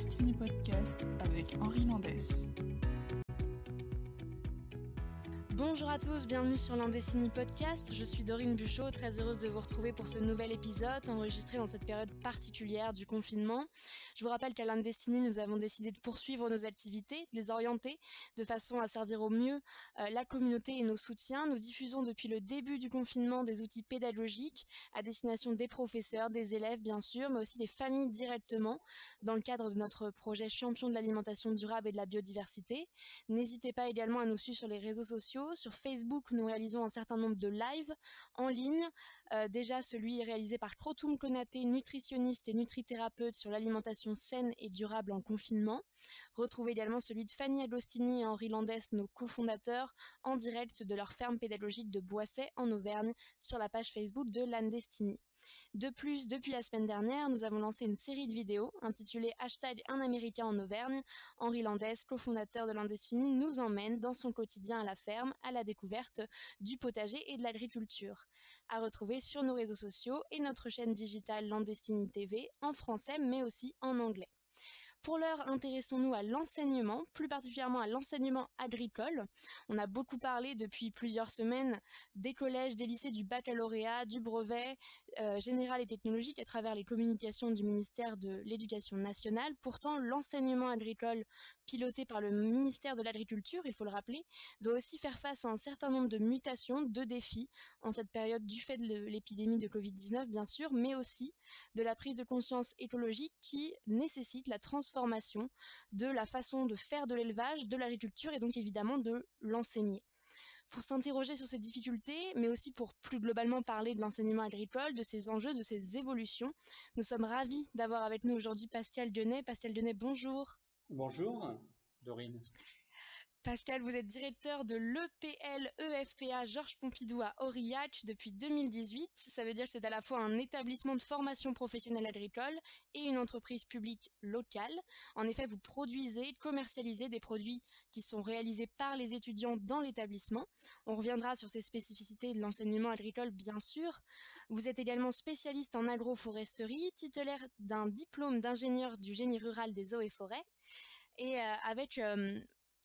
Landestini Podcast avec Landès. Bonjour à tous, bienvenue sur l'Indécini Podcast. Je suis Dorine Buchot, très heureuse de vous retrouver pour ce nouvel épisode enregistré dans cette période particulière du confinement. Je vous rappelle qu'à l'Indécini, nous avons décidé de poursuivre nos activités, de les orienter de façon à servir au mieux euh, la communauté et nos soutiens. Nous diffusons depuis le début du confinement des outils pédagogiques à destination des professeurs, des élèves bien sûr, mais aussi des familles directement dans le cadre de notre projet Champion de l'alimentation durable et de la biodiversité. N'hésitez pas également à nous suivre sur les réseaux sociaux sur Facebook, nous réalisons un certain nombre de lives en ligne. Euh, déjà, celui réalisé par Krotum Konaté, nutritionniste et nutrithérapeute sur l'alimentation saine et durable en confinement. Retrouvez également celui de Fanny Agostini et Henri Landès, nos cofondateurs, en direct de leur ferme pédagogique de Boisset en Auvergne sur la page Facebook de Landestini. De plus, depuis la semaine dernière, nous avons lancé une série de vidéos intitulée Hashtag Un Américain en Auvergne. Henri Landès, cofondateur de Landestini, nous emmène dans son quotidien à la ferme à la découverte du potager et de l'agriculture. À retrouver sur nos réseaux sociaux et notre chaîne digitale Landestini TV en français mais aussi en anglais. Pour l'heure, intéressons-nous à l'enseignement, plus particulièrement à l'enseignement agricole. On a beaucoup parlé depuis plusieurs semaines des collèges, des lycées, du baccalauréat, du brevet euh, général et technologique à travers les communications du ministère de l'Éducation nationale. Pourtant, l'enseignement agricole piloté par le ministère de l'Agriculture, il faut le rappeler, doit aussi faire face à un certain nombre de mutations, de défis en cette période du fait de l'épidémie de Covid-19, bien sûr, mais aussi de la prise de conscience écologique qui nécessite la transformation de la façon de faire de l'élevage, de l'agriculture et donc évidemment de l'enseigner pour s'interroger sur ces difficultés, mais aussi pour plus globalement parler de l'enseignement agricole, de ses enjeux, de ses évolutions. Nous sommes ravis d'avoir avec nous aujourd'hui Pascal Dionnet. Pascal Dionnet, bonjour. Bonjour, Dorine. Pascal, vous êtes directeur de l'EPL EFPA Georges Pompidou à Aurillac depuis 2018. Ça veut dire que c'est à la fois un établissement de formation professionnelle agricole et une entreprise publique locale. En effet, vous produisez, commercialisez des produits qui sont réalisés par les étudiants dans l'établissement. On reviendra sur ces spécificités de l'enseignement agricole, bien sûr. Vous êtes également spécialiste en agroforesterie, titulaire d'un diplôme d'ingénieur du génie rural des eaux et forêts. Et euh, avec euh,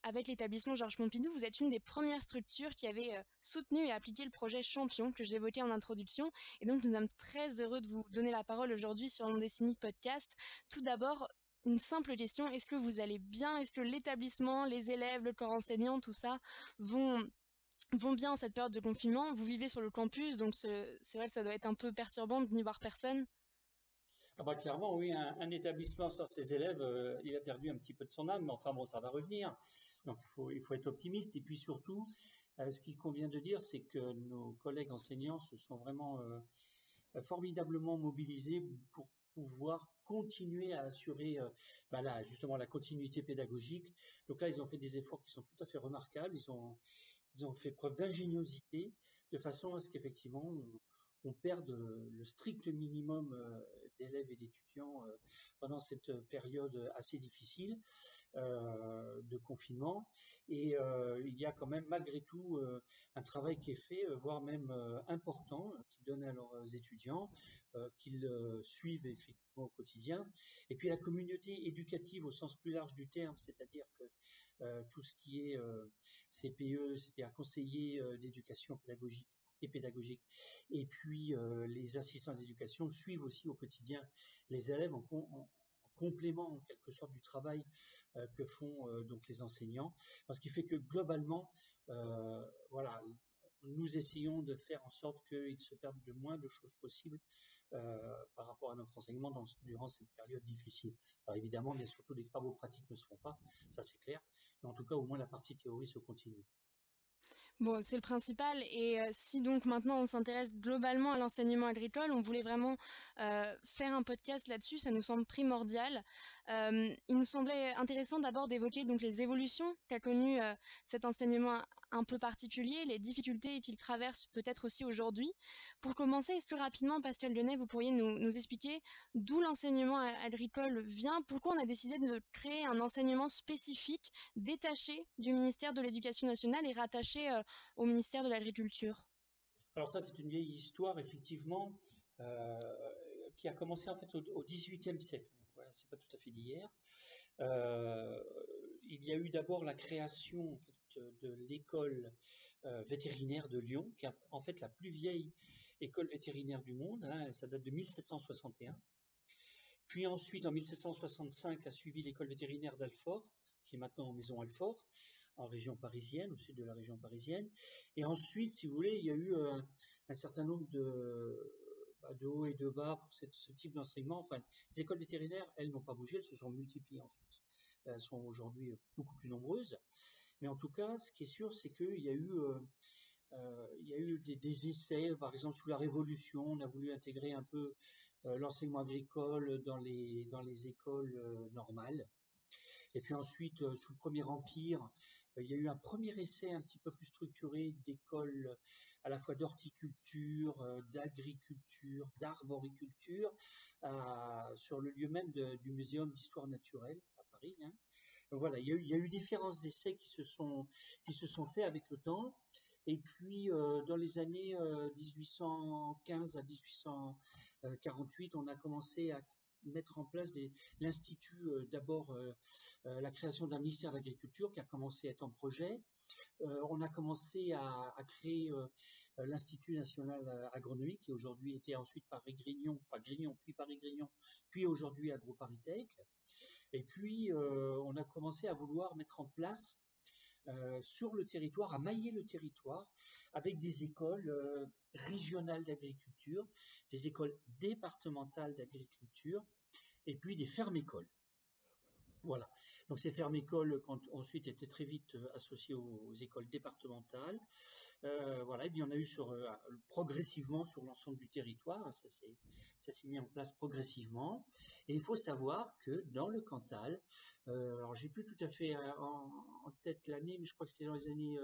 avec l'établissement Georges Pompidou, vous êtes une des premières structures qui avait euh, soutenu et appliqué le projet Champion que j'évoquais en introduction. Et donc, nous sommes très heureux de vous donner la parole aujourd'hui sur l'Ondessini Podcast. Tout d'abord, une simple question. Est-ce que vous allez bien? Est-ce que l'établissement, les élèves, le corps enseignant, tout ça vont vont bien en cette période de confinement? Vous vivez sur le campus, donc c'est vrai que ça doit être un peu perturbant de n'y voir personne. Ah bah clairement, oui, un, établissement sans ses élèves, euh, il a perdu un petit peu de son âme, mais enfin bon, ça va revenir. Donc il faut, être optimiste. Et puis surtout, euh, ce qu'il convient de dire, c'est que nos collègues enseignants se sont vraiment euh, formidablement mobilisés pour pouvoir continuer à assurer bah là, justement la continuité pédagogique. Donc là, ils ont fait des efforts qui sont tout à fait remarquables. Ils ont, ils ont fait preuve d'ingéniosité de façon à ce qu'effectivement on perde le strict minimum euh, d'élèves et d'étudiants euh, pendant cette période assez difficile euh, de confinement. Et il y a quand même malgré tout un travail qui est fait, voire même important, qu'ils donnent à leurs étudiants, qu'ils suivent effectivement au quotidien. Et puis la communauté éducative au sens plus large du terme, c'est-à-dire que tout ce qui est CPE, c'est-à-dire conseiller d'éducation pédagogique et pédagogique. Et puis euh, les assistants d'éducation suivent aussi au quotidien les élèves en, complément en quelque sorte du travail euh, que font euh, donc les enseignants. Ce qui fait que globalement, voilà, nous essayons de faire en sorte qu'ils se perdent le moins de choses possibles par rapport à notre enseignement durant cette période difficile. Alors évidemment, bien surtout les travaux pratiques ne se font pas, ça c'est clair, mais en tout cas au moins la partie théorie se continue. Bon, c'est le principal. Et euh, si donc maintenant on s'intéresse globalement à l'enseignement agricole, on voulait vraiment euh, faire un podcast là-dessus. Ça nous semble primordial. Euh, il nous semblait intéressant d'abord d'évoquer donc les évolutions qu'a connu cet enseignement un peu particulier, les difficultés qu'il traverse peut-être aussi aujourd'hui. Pour commencer, est-ce que rapidement, Pascal Lyonnais, vous pourriez nous, expliquer d'où l'enseignement agricole vient Pourquoi on a décidé de créer un enseignement spécifique détaché du ministère de l'Éducation nationale et rattaché au ministère de l'Agriculture? Alors ça, c'est une vieille histoire, effectivement, euh, qui a commencé en fait au, XVIIIe siècle. c'est pas tout à fait d'hier. Euh, il y a eu d'abord la création de l'école euh, vétérinaire de Lyon, qui est en fait la plus vieille école vétérinaire du monde. Hein, ça date de 1761. Puis ensuite, en 1765, a suivi l'école vétérinaire d'Alfort, qui est maintenant en maison Alfort, en région parisienne, au sud de la région parisienne. Et ensuite, si vous voulez, il y a eu euh, un certain nombre de, bah, de hauts et de bas pour ce type d'enseignement. Enfin, les écoles vétérinaires, elles n'ont pas bougé, elles se sont multipliées ensuite. Elles sont aujourd'hui beaucoup plus nombreuses. Mais en tout cas, ce qui est sûr, c'est qu'il y a eu, euh, euh, des, essais, par exemple sous la Révolution, on a voulu intégrer un peu euh, l'enseignement agricole dans les, dans les écoles normales. Et puis ensuite, sous le Premier Empire, il y a eu un premier essai un petit peu plus structuré d'écoles à la fois d'horticulture, d'agriculture, d'arboriculture, sur le lieu même du Muséum d'histoire naturelle à Paris. Hein voilà, il y, a eu, différents essais qui se sont qui se sont faits avec le temps. Et puis euh, dans les années 1815 euh, à 1848, on a commencé à mettre en place l'institut euh, d'abord la création d'un ministère de l'agriculture qui a commencé à être en projet. on a commencé à, créer l'Institut national agronomique qui aujourd'hui était ensuite pas Grignon, puis Paris-Grignon, puis aujourd'hui AgroParisTech. Et puis, euh, on a commencé à vouloir mettre en place euh, sur le territoire, à mailler le territoire avec des écoles euh, régionales d'agriculture, des écoles départementales d'agriculture et puis des fermes-écoles. Voilà. Donc ces fermes-écoles ont ensuite été très vite associées aux, écoles départementales. voilà. Et puis on a eu sur, progressivement sur l'ensemble du territoire. Ça s'est mis en place progressivement. Et il faut savoir que dans le Cantal, euh, alors j'ai plus tout à fait euh, en, tête l'année, mais je crois que c'était dans les années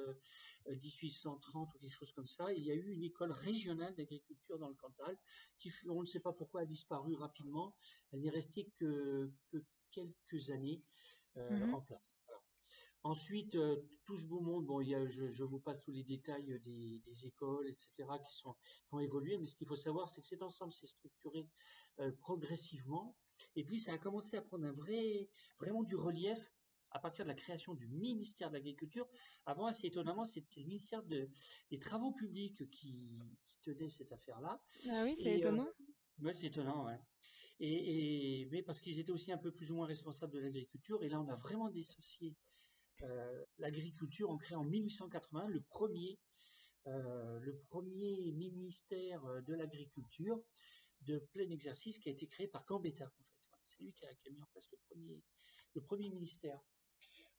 1830 euh, ou quelque chose comme ça, il y a eu une école régionale d'agriculture dans le Cantal qui, on ne sait pas pourquoi, a disparu rapidement. Elle n'est restée que quelques années mmh en place. Ensuite, euh, tout ce beau monde, bon, il y a, je, je, vous passe tous les détails des, des, écoles, etc., qui, sont, qui ont évolué, mais ce qu'il faut savoir, c'est que cet ensemble s'est structuré euh, progressivement, et puis ça a commencé à prendre un vrai, vraiment du relief à partir de la création du ministère de l'Agriculture. Avant, assez étonnamment, c'était le ministère de, des Travaux publics qui, qui tenait cette affaire-là. Ah oui, c'est étonnant. Euh, oui, c'est étonnant, ouais. Et, mais parce qu'ils étaient aussi un peu plus ou moins responsables de l'agriculture, et là, on a vraiment dissocié euh, l'agriculture, on crée en 1880 le premier, euh, le premier ministère euh, de l'agriculture de plein exercice qui a été créé par Gambetta, en fait. c'est lui qui a, mis en place le premier, le premier ministère.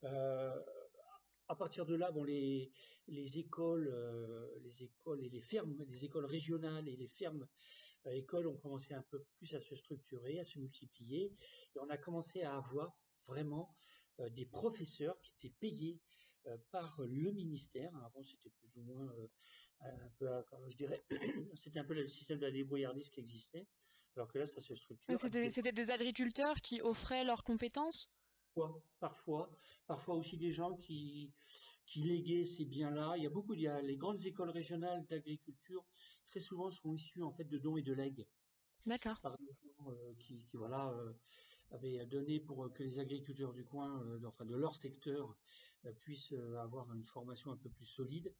à partir de là, bon, les, les écoles, les écoles et les fermes, les écoles régionales et les fermes écoles ont commencé un peu plus à se structurer, à se multiplier, et on a commencé à avoir vraiment euh, des professeurs qui étaient payés euh, par le ministère. Avant, c'était plus ou moins euh, un peu, je dirais, c'était un peu le système de la débrouillardise qui existait, alors que là, ça se structure. C'était des agriculteurs qui offraient leurs compétences? Parfois, parfois aussi des gens qui, qui léguaient ces biens-là. Il y a beaucoup, il y a les grandes écoles régionales d'agriculture, très souvent sont issues en fait de dons et de legs. D'accord. Par qui, qui, voilà, avait donné pour que les agriculteurs du coin, euh, enfin de leur secteur, euh, puissent euh, avoir une formation un peu plus solide,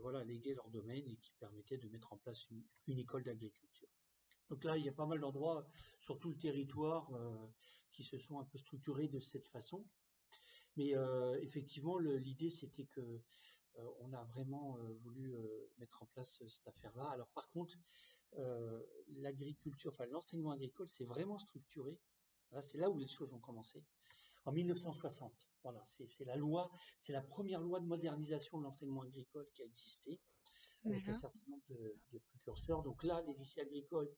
voilà, léguer leur domaine et qui permettait de mettre en place une, école d'agriculture. Donc là, il y a pas mal d'endroits sur tout le territoire qui se sont un peu structurés de cette façon. Mais effectivement, l'idée c'était que on a vraiment voulu mettre en place cette affaire-là. Alors par contre, l'agriculture, enfin l'enseignement agricole, c'est vraiment structuré c'est là où les choses ont commencé. En 1960, voilà, c'est la loi, c'est la première loi de modernisation de l'enseignement agricole qui a existé, avec un certain nombre de, précurseurs. Donc là, les lycées agricoles,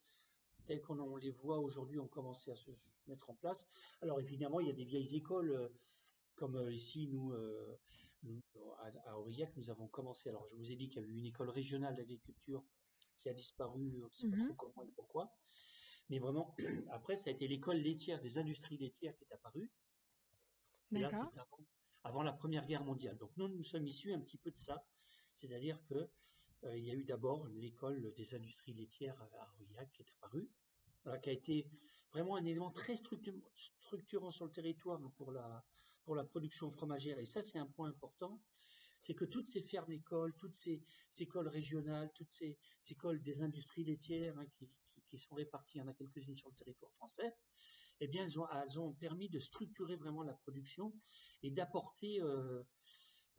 tels qu'on les voit aujourd'hui, ont commencé à se mettre en place. Alors évidemment, il y a des vieilles écoles, euh, comme euh, ici, nous, euh, à, Aurillac, nous avons commencé. Alors je vous ai dit qu'il y avait une école régionale d'agriculture qui a disparu, on ne sait pas mmh trop comment et pourquoi. Mais vraiment, après, ça a été l'école laitière des industries laitières qui est apparue. là, c'est avant, la Première Guerre mondiale. Donc nous, nous sommes issus un petit peu de ça. C'est-à-dire que euh, il y a eu d'abord l'école des industries laitières à Aurillac qui est apparue. qui a été vraiment un élément très structurant sur le territoire pour la, pour la production fromagère. Et ça, c'est un point important. C'est que toutes ces fermes écoles, toutes ces, écoles régionales, toutes ces, écoles des industries laitières hein, qui, qui, sont réparties, il y en a quelques-unes sur le territoire français, eh bien, elles ont, elles ont permis de structurer vraiment la production et d'apporter euh,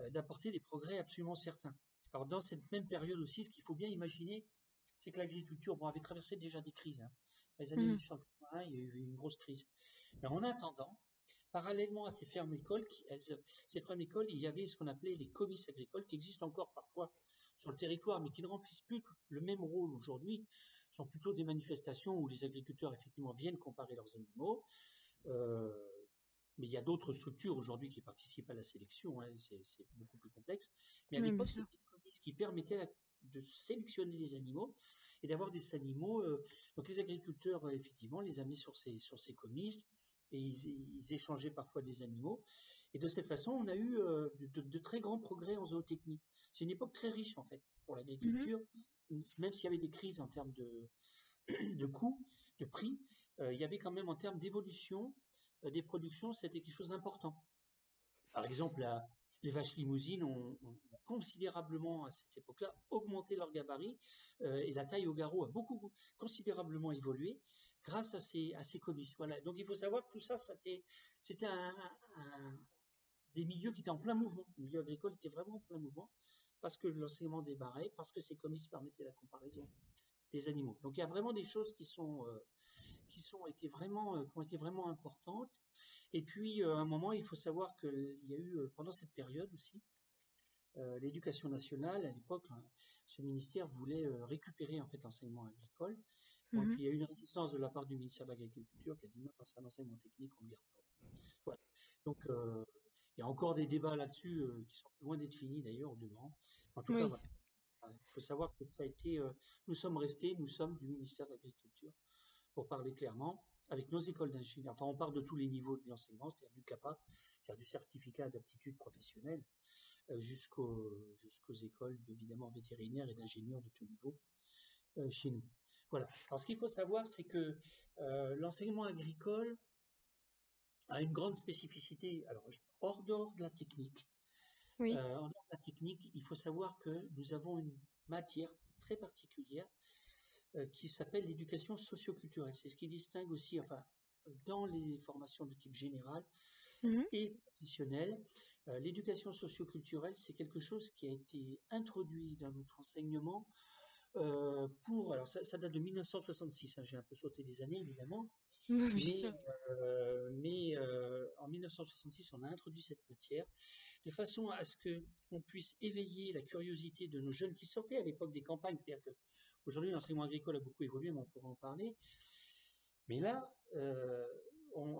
euh, d'apporter des progrès absolument certains. Alors, dans cette même période aussi, ce qu'il faut bien imaginer, c'est que l'agriculture bon, avait traversé déjà des crises. Hein. Les années 1980, mmh. il y a eu une grosse crise. Mais en attendant, parallèlement à ces fermes écoles, ces fermes écoles, il y avait ce qu'on appelait les comices agricoles, qui existent encore parfois sur le territoire, mais qui ne remplissent plus le même rôle aujourd'hui. Ce sont plutôt des manifestations où les agriculteurs effectivement viennent comparer leurs animaux. Euh, mais il y a d'autres structures aujourd'hui qui participent à la sélection, hein, c'est beaucoup plus complexe. Mais à l'époque, c'était des comices qui permettaient de sélectionner des animaux et d'avoir des animaux. Euh, donc les agriculteurs, euh, effectivement, les amenaient sur ces, sur ces comices et ils, échangeaient parfois des animaux. Et de cette façon, on a eu euh, de, très grands progrès en zootechnie. C'est une époque très riche, en fait, pour l'agriculture, mm-hmm. même s'il y avait des crises en termes de, de coûts, de prix, il y avait quand même en termes d'évolution des productions, c'était quelque chose d'important. Par exemple, les vaches limousines ont, considérablement, à cette époque-là, augmenté leur gabarit euh, et la taille au garrot a beaucoup considérablement évolué grâce à ces, à ces comices. Voilà. Donc il faut savoir que tout ça, c'était, c'était des milieux qui étaient en plein mouvement. Le milieu agricole était vraiment en plein mouvement parce que l'enseignement débarrait, parce que ces comices permettaient la comparaison des animaux. Donc il y a vraiment des choses qui sont euh, qui sont été vraiment qui ont été vraiment importantes. Et puis à un moment, il faut savoir qu'il y a eu pendant cette période aussi euh, l'éducation nationale, à l'époque, hein, ce ministère voulait euh, récupérer en fait l'enseignement agricole. Donc mmh il y a eu une résistance de la part du ministère de l'Agriculture qui a dit non, c'est un enseignement technique, on ne garde pas. Voilà. Donc euh, il y a encore des débats là-dessus qui sont loin d'être finis d'ailleurs, au En tout cas, il faut savoir que ça a été, nous sommes restés, nous sommes du ministère de l'Agriculture, pour parler clairement, avec nos écoles d'ingénieurs. Enfin, on parle de tous les niveaux de l'enseignement, c'est-à-dire du CAPA, c'est-à-dire du certificat d'aptitude professionnelle, euh, jusqu'aux jusqu'aux écoles évidemment vétérinaires et d'ingénieurs de tout niveau euh, chez nous. Voilà. Alors ce qu'il faut savoir, c'est que euh, l'enseignement agricole a une grande spécificité. Alors hors dehors de la technique, oui. en dehors de la technique, il faut savoir que nous avons une matière très particulière qui s'appelle l'éducation socioculturelle. C'est ce qui distingue aussi, enfin, dans les formations de type général mmh et professionnel, euh, l'éducation socioculturelle, c'est quelque chose qui a été introduit dans notre enseignement euh, pour, alors ça, date de 1966, hein, j'ai un peu sauté des années évidemment, mais, euh, en 1966, on a introduit cette matière de façon à ce que on puisse éveiller la curiosité de nos jeunes qui sortaient à l'époque des campagnes. C'est-à-dire que aujourd'hui, l'enseignement agricole a beaucoup évolué, mais on pourra en parler. Mais là,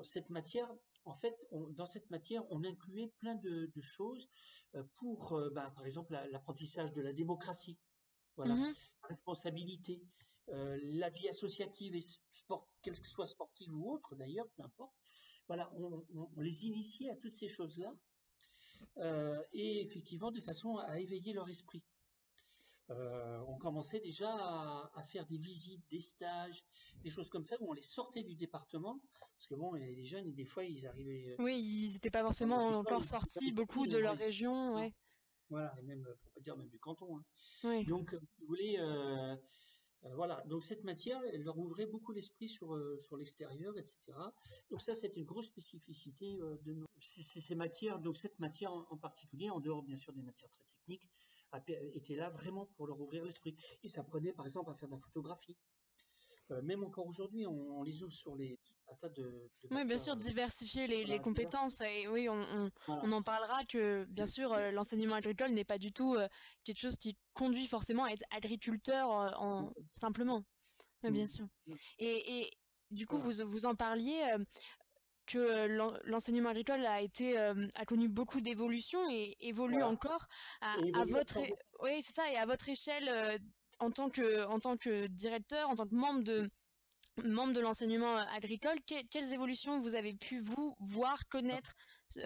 cette matière en fait, dans cette matière, on incluait plein de, choses euh, pour, euh, bah, par exemple, l'apprentissage de la démocratie, voilà, mmh la responsabilité, euh, la vie associative, et sport, qu'elle soit sportive ou autre d'ailleurs, peu importe. Voilà, on, les initiait à toutes ces choses-là, et effectivement de façon à éveiller leur esprit. Euh, on commençait déjà à, faire des visites, des stages, des choses comme ça où on les sortait du département parce que bon, les jeunes, des fois, ils arrivaient. Euh, oui, ils n'étaient pas forcément encore sortis beaucoup de leur région, ouais. Voilà, et même pour pas dire même du canton. Hein. Donc, euh, si vous voulez, euh, voilà, donc cette matière, elle leur ouvrait beaucoup l'esprit sur, euh, sur l'extérieur, etc. Donc ça, c'est une grosse spécificité de ces, matières. Donc cette matière en, particulier, en dehors bien sûr des matières très techniques, était là vraiment pour leur ouvrir l'esprit. Et ça prenait par exemple à faire de la photographie. même encore aujourd'hui, on, les ouvre sur les tas de, oui, bien sûr, diversifier les, les compétences. Et oui, on, on, en parlera que, bien sûr, l'enseignement agricole n'est pas du tout quelque chose qui conduit forcément à être agriculteur en, simplement. bien mmh. sûr. Mmh. Et, et, du coup, vous, vous en parliez que l'enseignement agricole a été a connu beaucoup d'évolution et évolue encore à, à votre oui c'est ça et à votre échelle en tant que en tant que directeur en tant que membre de membre de l'enseignement agricole quelles évolutions vous avez pu vous voir connaître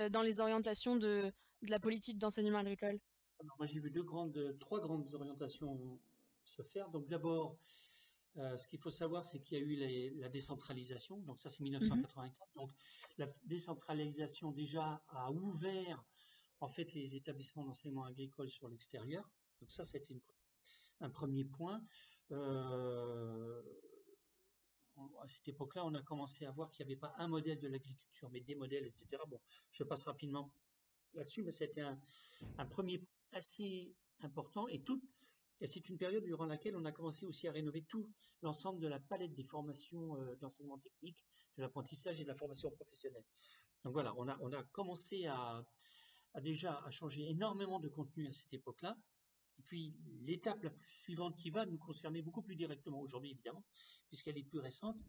dans les orientations de, de la politique d'enseignement agricole? Moi, j'ai vu deux grandes, trois grandes orientations se faire. Donc, d'abord, ce qu'il faut savoir, c'est qu'il y a eu la décentralisation, donc ça c'est 1984. Mmh donc la décentralisation déjà a ouvert en fait les établissements d'enseignement agricole sur l'extérieur. Donc ça, c'était un premier point. Euh, à cette époque-là, on a commencé à voir qu'il n'y avait pas un modèle de l'agriculture, mais des modèles, etc. Bon, je passe rapidement là-dessus, mais c'était un, un, premier point assez important et tout. Et c'est une période durant laquelle on a commencé aussi à rénover tout l'ensemble de la palette des formations euh, d'enseignement technique, de l'apprentissage et de la formation professionnelle. Donc voilà, on a, commencé à, déjà a changé énormément de contenu à cette époque-là. Et puis l'étape la suivante qui va nous concerner beaucoup plus directement aujourd'hui, évidemment, puisqu'elle est plus récente,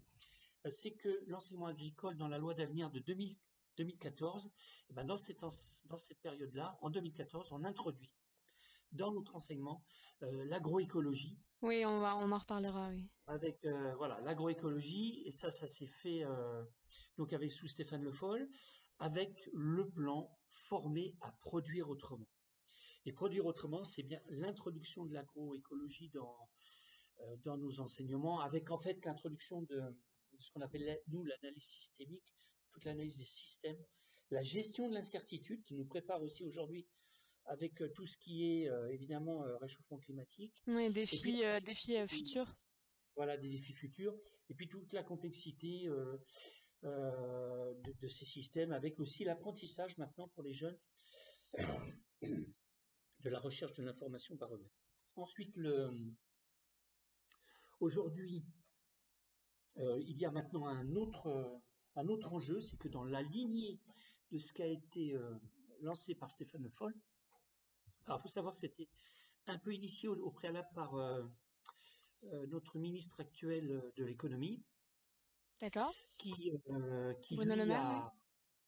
euh, c'est que l'enseignement agricole dans la loi d'avenir de 2014, et cette, dans cette période-là, en 2014, on introduit dans notre enseignement euh, l'agroécologie. Oui, on, va, on en reparlera, oui. Avec euh, voilà l'agroécologie, et ça, ça s'est fait donc avec sous Stéphane Le Foll, avec le plan formé à produire autrement. Et produire autrement, c'est bien l'introduction de l'agroécologie dans, euh, dans nos enseignements, avec en fait l'introduction de, ce qu'on appelle, nous, l'analyse systémique, toute l'analyse des systèmes, la gestion de l'incertitude qui nous prépare aussi aujourd'hui avec euh, tout ce qui est euh, évidemment réchauffement climatique. Oui, défis, défis futurs. Voilà, des défis futurs. Et puis toute la complexité euh, de, ces systèmes, avec aussi l'apprentissage maintenant pour les jeunes de la recherche de l'information par eux-mêmes. Ensuite, le, aujourd'hui, euh, il y a maintenant un autre, un autre enjeu, c'est que dans la lignée de ce qui a été euh, lancé par Stéphane Le Foll, alors il faut savoir que c'était un peu initié au, au préalable par notre ministre actuel de l'économie, D'accord. Qui, euh, qui Bruno Le Maire,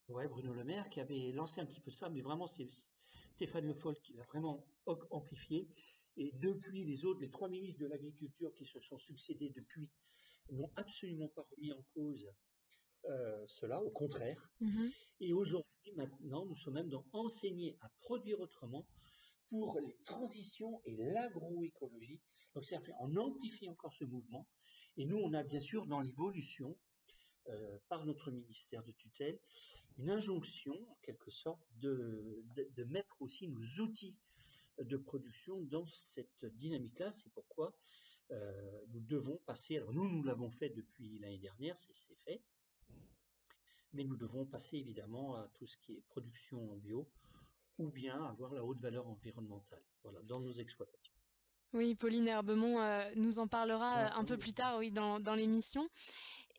ouais, Bruno Le Maire, qui avait lancé un petit peu ça, mais vraiment c'est Stéphane Le Foll qui l'a vraiment amplifié. Et depuis, les autres, les trois ministres de l'Agriculture qui se sont succédés depuis, n'ont absolument pas remis en cause euh, cela, au contraire. Mmh et aujourd'hui, maintenant, nous sommes même dans enseigner à produire autrement pour les transitions et l'agroécologie. Donc, c'est on amplifie encore ce mouvement. Et nous, on a bien sûr dans l'évolution, euh, par notre ministère de tutelle, une injonction, en quelque sorte, de, de, mettre aussi nos outils de production dans cette dynamique-là. C'est pourquoi euh, nous devons passer, alors nous, nous l'avons fait depuis l'année dernière, c'est fait, mais nous devons passer évidemment à tout ce qui est production bio, ou bien avoir la haute valeur environnementale voilà, dans nos exploitations. Oui, Pauline Herbemont euh, nous en parlera euh, un peu plus tard oui, dans, dans l'émission.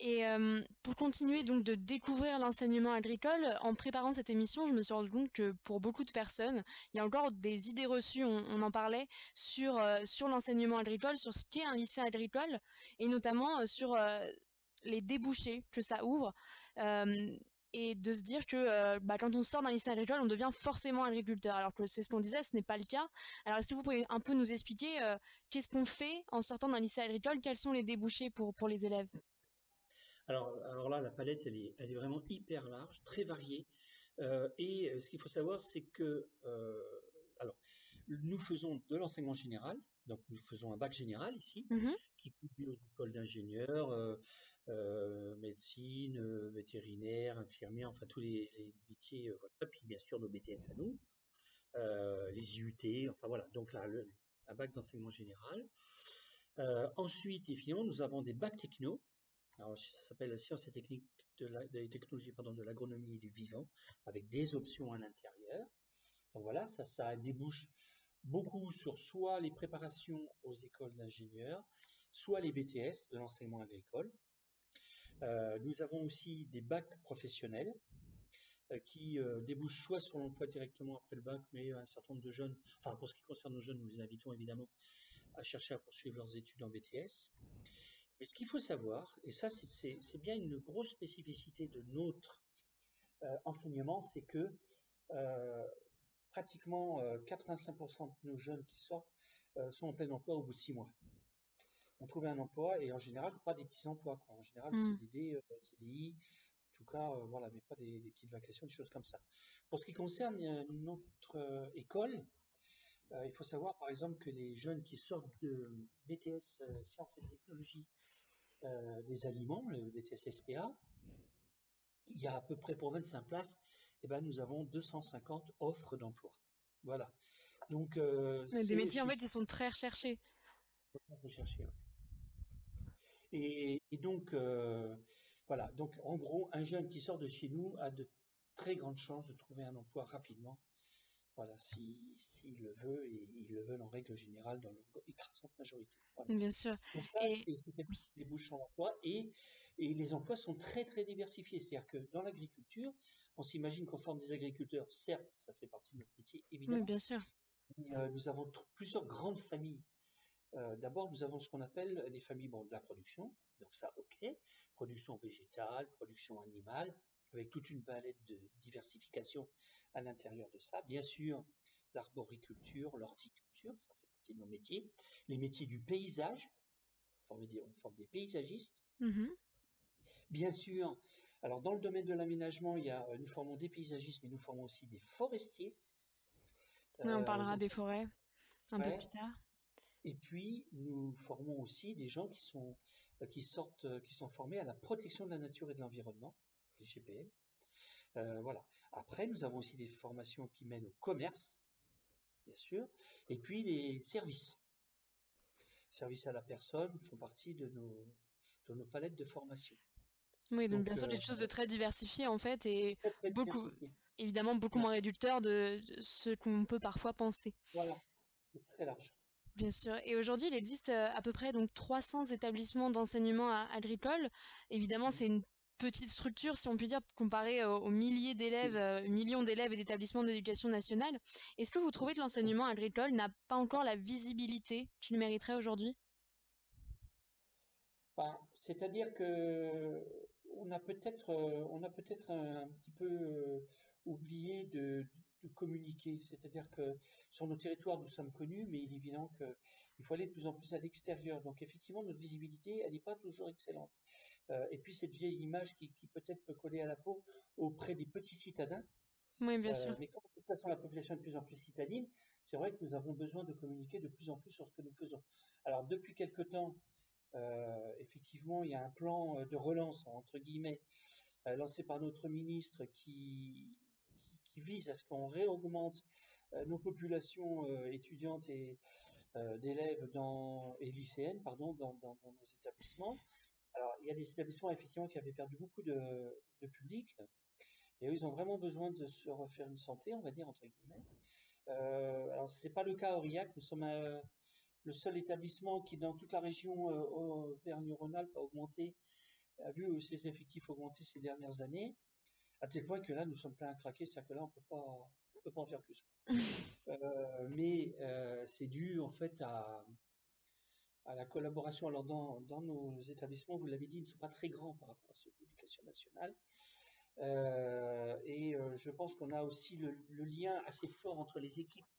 Et euh, pour continuer donc de découvrir l'enseignement agricole, en préparant cette émission, je me suis rendu compte que pour beaucoup de personnes, il y a encore des idées reçues, on, en parlait, sur, sur l'enseignement agricole, sur ce qu'est un lycée agricole, et notamment sur les débouchés que ça ouvre et de se dire que euh, bah, quand on sort d'un lycée agricole, on devient forcément agriculteur. Alors que c'est ce qu'on disait, ce n'est pas le cas. Alors est-ce que vous pouvez un peu nous expliquer euh, qu'est-ce qu'on fait en sortant d'un lycée agricole? Quels sont les débouchés pour, pour les élèves? Alors, alors là, la palette, elle est, elle est vraiment hyper large, très variée. Euh, et ce qu'il faut savoir, c'est que alors, nous faisons de l'enseignement général, donc nous faisons un bac général ici, mmh qui publie aux écoles d'ingénieurs, euh, euh, médecine, euh, vétérinaire, infirmière, enfin tous les, métiers, voilà. puis bien sûr nos BTS à nous, les IUT, enfin voilà, donc là, le, un bac d'enseignement général. ensuite, et finalement, nous avons des bacs techno, ça s'appelle la science et technique de la, des technologies pardon, de l'agronomie et du vivant, avec des options à l'intérieur. Donc voilà, ça, ça débouche beaucoup sur soit les préparations aux écoles d'ingénieurs, soit les BTS de l'enseignement agricole. Euh, nous avons aussi des bacs professionnels euh, qui euh, débouchent soit sur l'emploi directement après le bac, mais un certain nombre de jeunes, enfin pour ce qui concerne nos jeunes, nous les invitons évidemment à chercher à poursuivre leurs études en BTS. Mais ce qu'il faut savoir, et ça c'est bien une grosse spécificité de notre enseignement, c'est que pratiquement 85% euh, de nos jeunes qui sortent sont en plein emploi au bout de six mois. On trouve un emploi et en général, c'est pas des petits emplois. En général, mmh. c'est des euh, CDI, en tout cas, voilà, mais pas des, petites vacations, des choses comme ça. Pour ce qui concerne notre école, il faut savoir par exemple que les jeunes qui sortent de BTS Sciences et Technologies des aliments, le BTS STA, il y a à peu près pour 25 places, eh ben, nous avons 250 offres d'emploi. Voilà. Donc, euh, des métiers, en fait, ils sont très recherchés. Recherchés, et, et, donc, euh, voilà. Donc, en gros, un jeune qui sort de chez nous a de très grandes chances de trouver un emploi rapidement. Voilà, s'il si, le veut, et ils le veulent en règle générale dans l'écrasante majorité. Bien sûr. Donc ça, et... c'est les bouchons d'emploi. Et, et les emplois sont très, très diversifiés. C'est-à-dire que dans l'agriculture, on s'imagine qu'on forme des agriculteurs. Certes, ça fait partie de notre métier, évidemment. Oui, bien sûr. Euh, nous avons plusieurs grandes familles. Euh, d'abord, nous avons ce qu'on appelle les familles bon, de la production. Donc ça, ok. Production végétale, production animale, avec toute une palette de diversification à l'intérieur de ça. Bien sûr, l'arboriculture, l'horticulture, ça fait partie de nos métiers. Les métiers du paysage, on forme des, paysagistes. Mm-hmm. Bien sûr, alors dans le domaine de l'aménagement, il y a, nous formons des paysagistes, mais nous formons aussi des forestiers on euh, parlera des forêts un peu plus tard. Et puis, nous formons aussi des gens qui sont, euh, qui sortent, euh, qui sont formés à la protection de la nature et de l'environnement, les GPL. voilà. Après, nous avons aussi des formations qui mènent au commerce, bien sûr, et puis les services. Services à la personne font partie de nos, de nos palettes de formation. Oui, donc, bien sûr, des choses de très diversifiées en fait, et beaucoup, évidemment beaucoup moins réducteur de, ce qu'on peut parfois penser. Voilà, c'est très large. Bien sûr. Et aujourd'hui, il existe euh, à peu près donc 300 établissements d'enseignement agricole. Évidemment, c'est une petite structure, si on peut dire, comparée aux, milliers d'élèves, euh, millions d'élèves et d'établissements d'éducation nationale. Est-ce que vous trouvez que l'enseignement agricole n'a pas encore la visibilité qu'il mériterait aujourd'hui? Ben, C'est-à-dire que on a peut-être, euh, on a peut-être un, petit peu oublier de, communiquer. C'est-à-dire que sur nos territoires, nous sommes connus, mais il est évident qu'il faut aller de plus en plus à l'extérieur. Donc effectivement, notre visibilité, elle n'est pas toujours excellente. Euh, et puis cette vieille image qui, peut-être peut coller à la peau auprès des petits citadins. Oui, bien euh, sûr. Mais comme de toute façon la population est de plus en plus citadine, c'est vrai que nous avons besoin de communiquer de plus en plus sur ce que nous faisons. Alors depuis quelque temps, euh, effectivement, il y a un plan de relance, entre guillemets, lancé par notre ministre qui, qui vise à ce qu'on réaugmente euh, nos populations euh, étudiantes et euh, d'élèves dans et lycéennes pardon dans, nos établissements. Alors il y a des établissements effectivement qui avaient perdu beaucoup de, public et ils ont vraiment besoin de se refaire une santé on va dire entre guillemets. Alors c'est pas le cas à Aurillac, nous sommes le seul établissement qui dans toute la région euh, Auvergne-Rhône-Alpes a augmenté, a vu ses effectifs augmenter ces dernières années à tel point que là, nous sommes pleins à craquer, c'est-à-dire que là, on peut pas, peut pas en faire plus. Euh, mais euh, c'est dû en fait à, à la collaboration. Alors dans, dans nos établissements, vous l'avez dit, ils ne sont pas très grands par rapport à ceux de l'éducation nationale. Euh, et je pense qu'on a aussi le, lien assez fort entre les équipes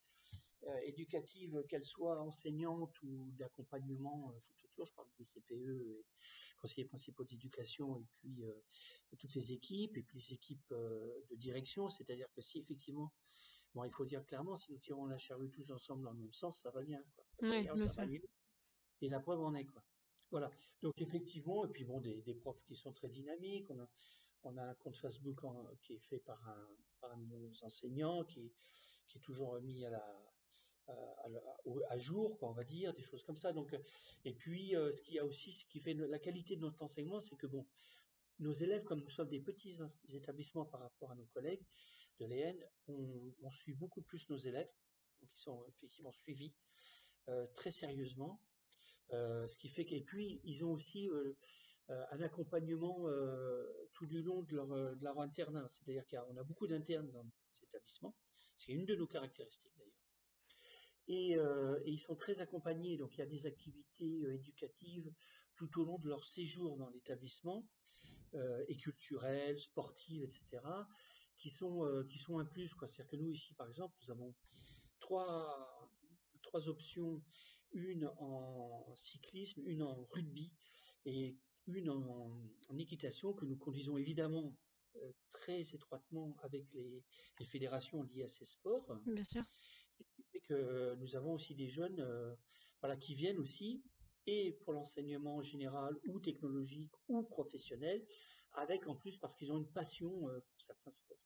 éducatives, qu'elles soient enseignantes ou d'accompagnement tout Je parle des CPE et conseillers principaux d'éducation et puis euh, toutes les équipes et puis les équipes euh, de direction. C'est-à-dire que si effectivement, bon, il faut dire clairement, si nous tirons la charrue tous ensemble dans le même sens, ça va bien. Quoi. Et la preuve en est quoi. Voilà. Donc effectivement, et puis bon, des, des profs qui sont très dynamiques. On a, on a un compte Facebook qui est fait par un, par nos enseignants, qui, qui est toujours mis à la, à, jour, quoi, on va dire, des choses comme ça. Donc, euh, et puis, euh, ce qui a aussi, ce qui fait la qualité de notre enseignement, c'est que bon, nos élèves, comme nous sommes des petits établissements par rapport à nos collègues de l'EN, on, suit beaucoup plus nos élèves, donc ils sont effectivement suivis très sérieusement. ce qui fait qu'et puis ils ont aussi un accompagnement tout du long de leur, de leur internat. C'est-à-dire qu'on a beaucoup d'internes dans ces établissements. C'est une de nos caractéristiques Euh, et, ils sont très accompagnés. Donc il y a des activités euh, éducatives tout au long de leur séjour dans l'établissement, euh, et culturelles, sportives, etc., qui sont qui sont un plus. C'est-à-dire que nous ici, par exemple, nous avons trois trois options, une en cyclisme, une en rugby et une en, équitation que nous conduisons évidemment très étroitement avec les, les fédérations liées à ces sports. Bien sûr que nous avons aussi des jeunes voilà, qui viennent aussi, et pour l'enseignement général ou technologique ou professionnel, avec en plus parce qu'ils ont une passion pour certains sports.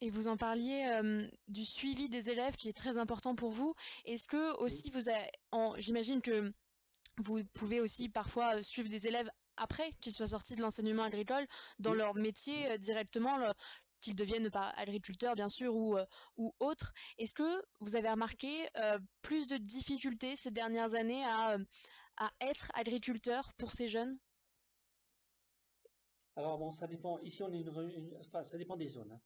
Et vous en parliez du suivi des élèves qui est très important pour vous. Est-ce que aussi vous avez, j'imagine que vous pouvez aussi parfois suivre des élèves après qu'ils soient sortis de l'enseignement agricole dans leur métier directement, qu'ils deviennent pas agriculteurs bien sûr ou, ou autres. Est-ce que vous avez remarqué plus de difficultés ces dernières années à, à être agriculteur pour ces jeunes? Alors bon, ça dépend. Ici, on est une, enfin, ça dépend des zones. Hein.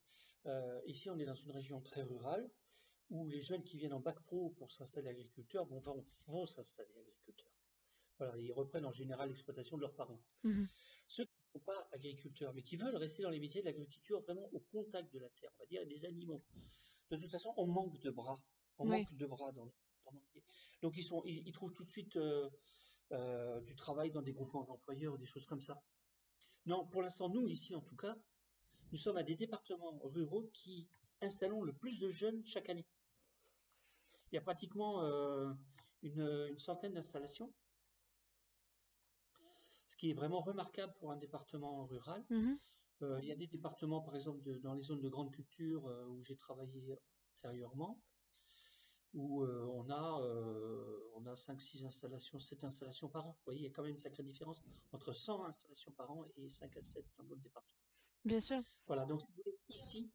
Euh, ici, on est dans une région très rurale où les jeunes qui viennent en bac pro pour s'installer agriculteurs vont, vont, s'installer agriculteurs. Voilà, ils reprennent en général l'exploitation de leurs parents. Mmh Pas agriculteurs, mais qui veulent rester dans les métiers de l'agriculture vraiment au contact de la terre, on va dire, et des animaux. De toute façon, on manque de bras. On manque de bras dans. Donc, ils, sont, ils, trouvent tout de suite euh, euh, du travail dans des groupements d'employeurs ou des choses comme ça. Non, pour l'instant, nous, ici en tout cas, nous sommes à des départements ruraux qui installons le plus de jeunes chaque année. Il y a pratiquement euh, une, centaine d'installations, qui est vraiment remarquable pour un département rural. Mmh euh, il y a des départements, par exemple, dans les zones de grande culture euh, où j'ai travaillé antérieurement, où on a on a 5-6 installations, 7 installations par an. Vous voyez, il y a quand même une sacrée différence entre 100 installations par an et 5 à 7 dans d'autres départements. Bien sûr. Voilà, donc ici,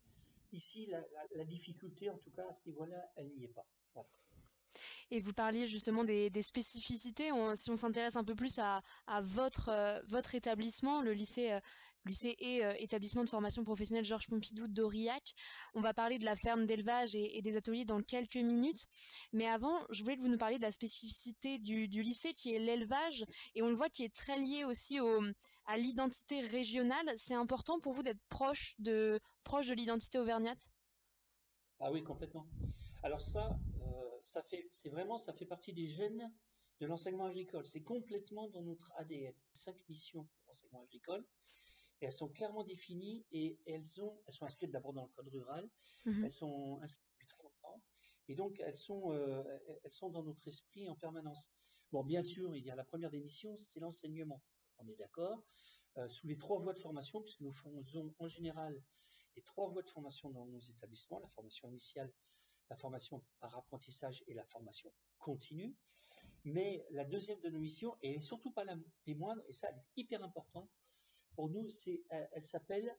ici la, difficulté, en tout cas à ce niveau-là, elle n'y est pas. Et vous parliez justement des, spécificités. si on s'intéresse un peu plus à, votre, euh, votre établissement, le lycée euh, et euh, établissement de formation professionnelle Georges Pompidou d'Aurillac. On va parler de la ferme d'élevage et, des ateliers dans quelques minutes. Mais avant, je voulais que vous nous parliez de la spécificité du, lycée qui est l'élevage et on le voit qui est très lié aussi à l'identité régionale. C'est important pour vous d'être proche de, proche de l'identité auvergnate? Ah oui, complètement. Alors ça, euh, ça fait, c'est vraiment, ça fait partie des gènes de l'enseignement agricole. C'est complètement dans notre ADN. Cinq missions de l'enseignement agricole elles sont clairement définies et elles, ont, elles sont inscrites d'abord dans le code rural, mmh elles sont inscrites depuis très longtemps, et donc elles sont, euh, elles sont dans notre esprit en permanence. Bon, bien sûr, il y a la première démission, c'est l'enseignement, on est d'accord, euh, sous les trois voies de formation, puisque nous faisons en général les trois voies de formation dans nos établissements, la formation initiale, la formation par apprentissage et la formation continue. Mais la deuxième de nos missions, et surtout pas la des et ça, elle est hyper importante, pour nous, c'est, elle, s'appelle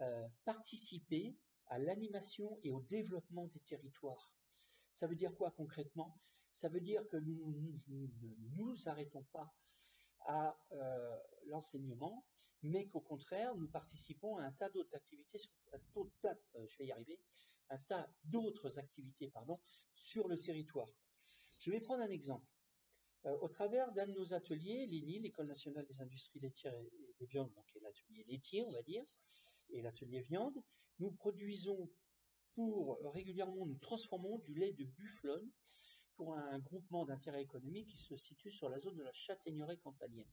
euh, participer à l'animation et au développement des territoires. Ça veut dire quoi concrètement? Ça veut dire que nous ne nous, arrêtons pas à euh, l'enseignement, mais qu'au contraire, nous participons à un tas d'autres activités, un tas, euh, je vais y arriver, un tas d'autres activités, pardon, sur le territoire. Je vais prendre un exemple. Euh, au travers d'un de nos ateliers, l'INI, l'École nationale des industries laitières et, des viandes, donc l'atelier laitier, on va dire, et l'atelier viande, nous produisons pour régulièrement, nous transformons du lait de bufflone pour un groupement d'intérêt économique qui se situe sur la zone de la châtaigneraie cantalienne.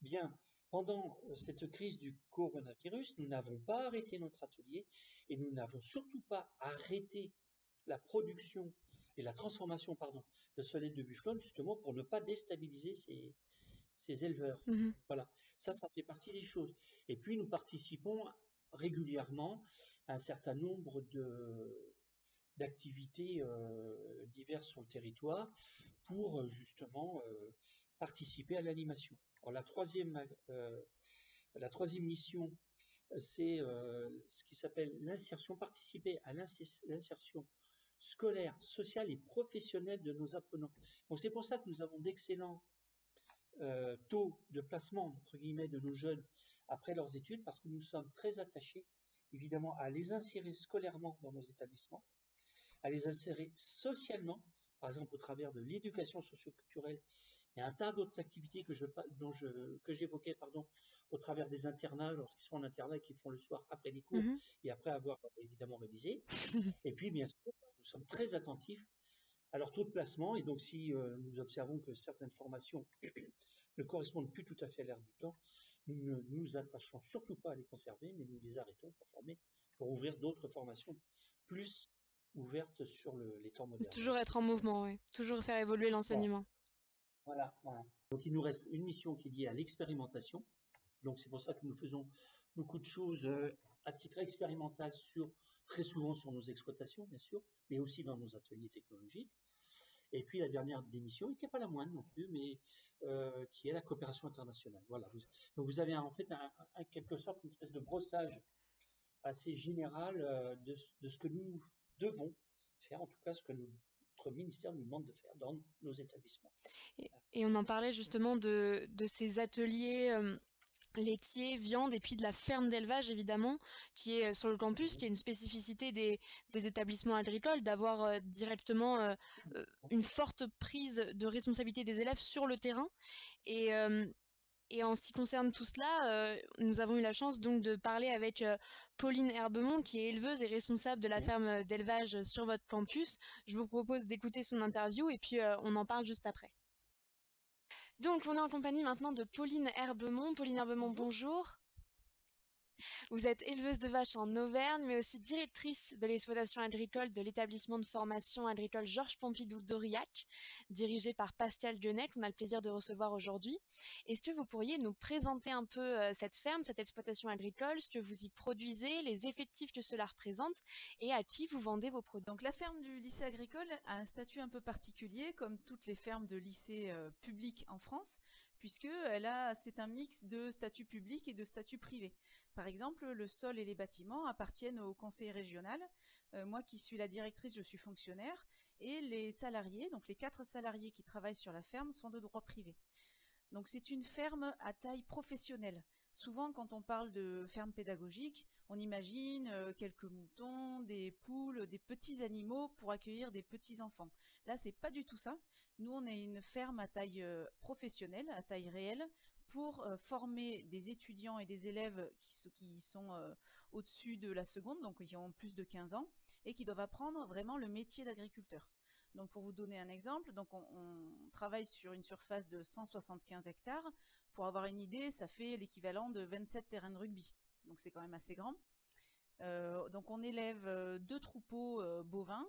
Bien, pendant euh, cette crise du coronavirus, nous n'avons pas arrêté notre atelier et nous n'avons surtout pas arrêté la production et la transformation pardon, de lait de bufflone, justement pour ne pas déstabiliser ces, ces éleveurs. Mmh voilà, ça, ça fait partie des choses. Et puis, nous participons régulièrement à un certain nombre de d'activités euh, diverses sur le territoire pour euh, justement euh, participer à l'animation. La troisième, la troisième mission, c'est ce qui s'appelle l'insertion, participer à l'insertion scolaire, sociale et professionnelle de nos apprenants. C'est pour ça que nous avons d'excellents euh, taux de placement entre guillemets de nos jeunes après leurs études, parce que nous sommes très attachés évidemment à les insérer scolairement dans nos établissements, à les insérer socialement, par exemple au travers de l'éducation socioculturelle et un tas d'autres activités que je, dont je, que j'évoquais, pardon, au travers des internats, lorsqu'ils sont en internat, qui font le soir après les cours mmh et après avoir évidemment révisé. et puis, bien sûr, nous sommes très attentifs à leur taux de placement. Et donc, si euh, nous observons que certaines formations ne correspondent plus tout à fait à l'air du temps, nous ne nous attachons surtout pas à les conserver, mais nous les arrêtons pour former, pour ouvrir d'autres formations plus ouverte sur le, les temps modernes. Toujours être en mouvement, oui. Toujours faire évoluer l'enseignement. Voilà, voilà. Donc il nous reste une mission qui est liée à l'expérimentation. Donc c'est pour ça que nous faisons beaucoup de choses euh, à titre expérimental très souvent sur nos exploitations, bien sûr, mais aussi dans nos ateliers technologiques. Et puis la dernière démission, qui n'est pas la moindre non plus, mais euh, qui est la coopération internationale. Voilà. donc vous avez en fait en quelque sorte une espèce de brossage assez général euh, de, ce que nous devons faire, en tout cas ce que nous, ministère nous demande de faire dans nos établissements. Et, on en parlait justement de, ces ateliers. Euh, laitiers, viande et puis de la ferme d'élevage évidemment qui est sur le campus, qui est une spécificité des, établissements agricoles, d'avoir euh, directement euh, une forte prise de responsabilité des élèves sur le terrain. Euh, et en ce qui concerne tout cela, nous avons eu la chance donc de parler avec Pauline Herbemont, qui est éleveuse et responsable de la ferme d'élevage sur votre campus. Je vous propose d'écouter son interview et puis on en parle juste après. Donc, on est en compagnie maintenant de Pauline Herbemont. Pauline Herbemont, bonjour. Vous êtes éleveuse de vaches en Auvergne, mais aussi directrice de l'exploitation agricole de l'établissement de formation agricole Georges Pompidou d'Aurillac, dirigé par Pascal Dionnet, qu'on a le plaisir de recevoir aujourd'hui. Est-ce que vous pourriez nous présenter un peu euh, cette ferme, cette exploitation agricole, ce que vous y produisez, les effectifs que cela représente et à qui vous vendez vos produits? Donc la ferme du lycée agricole a un statut un peu particulier, comme toutes les fermes de lycées euh, publics en France, puisque elle a, c'est un mix de statut public et de statut privé. Par exemple, le sol et les bâtiments appartiennent au conseil régional. Euh, moi qui suis la directrice, je suis fonctionnaire, et les salariés, donc les quatre salariés qui travaillent sur la ferme, sont de droit privé. Donc c'est une ferme à taille professionnelle. Souvent, quand on parle de ferme pédagogique, on imagine euh, quelques moutons, des poules, des petits animaux pour accueillir des petits enfants. Là, c'est pas du tout ça. Nous, on est une ferme à taille euh, professionnelle, à taille réelle, pour euh, former des étudiants et des élèves qui, qui sont au-dessus de la seconde, donc qui ont plus de 15 ans, et qui doivent apprendre vraiment le métier d'agriculteur. Donc pour vous donner un exemple, on, travaille sur une surface de 175 hectares. Pour avoir une idée, ça fait l'équivalent de 27 terrains de rugby. Donc c'est quand même assez grand. Euh, donc on élève euh, deux troupeaux euh, bovins,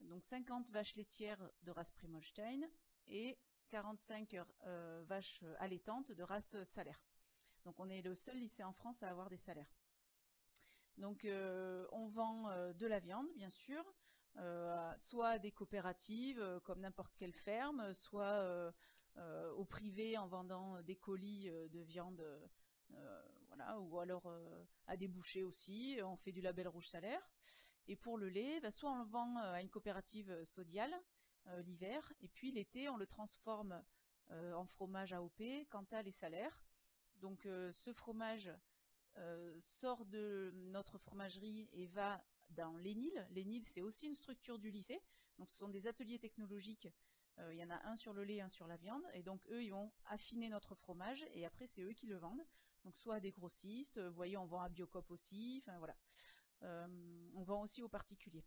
donc 50 vaches laitières de race Primolstein et 45 euh, vaches allaitantes de race salaire. Donc on est le seul lycée en France à avoir des salaires. Donc on vend de la viande, bien sûr, soit à des coopératives comme n'importe quelle ferme, soit euh, au privé en vendant des colis euh, de viande, euh, voilà, ou alors à des bouchers aussi. On fait du label rouge salaire. Et pour le lait, bah, soit on le vend à une coopérative sodiale l'hiver, et puis l'été on le transforme en fromage AOP quant à les salaires. Donc ce fromage sort de notre fromagerie et va dans l'ENIL. L'ENIL, c'est aussi une structure du lycée. Donc, ce sont des ateliers technologiques euh, il y en a un sur le lait, un sur la viande, et donc eux, ils vont affiner notre fromage, et après, c'est eux qui le vendent. Donc soit à des grossistes, vous voyez, on vend à Biocop aussi, enfin voilà. Euh, on vend aussi aux particuliers.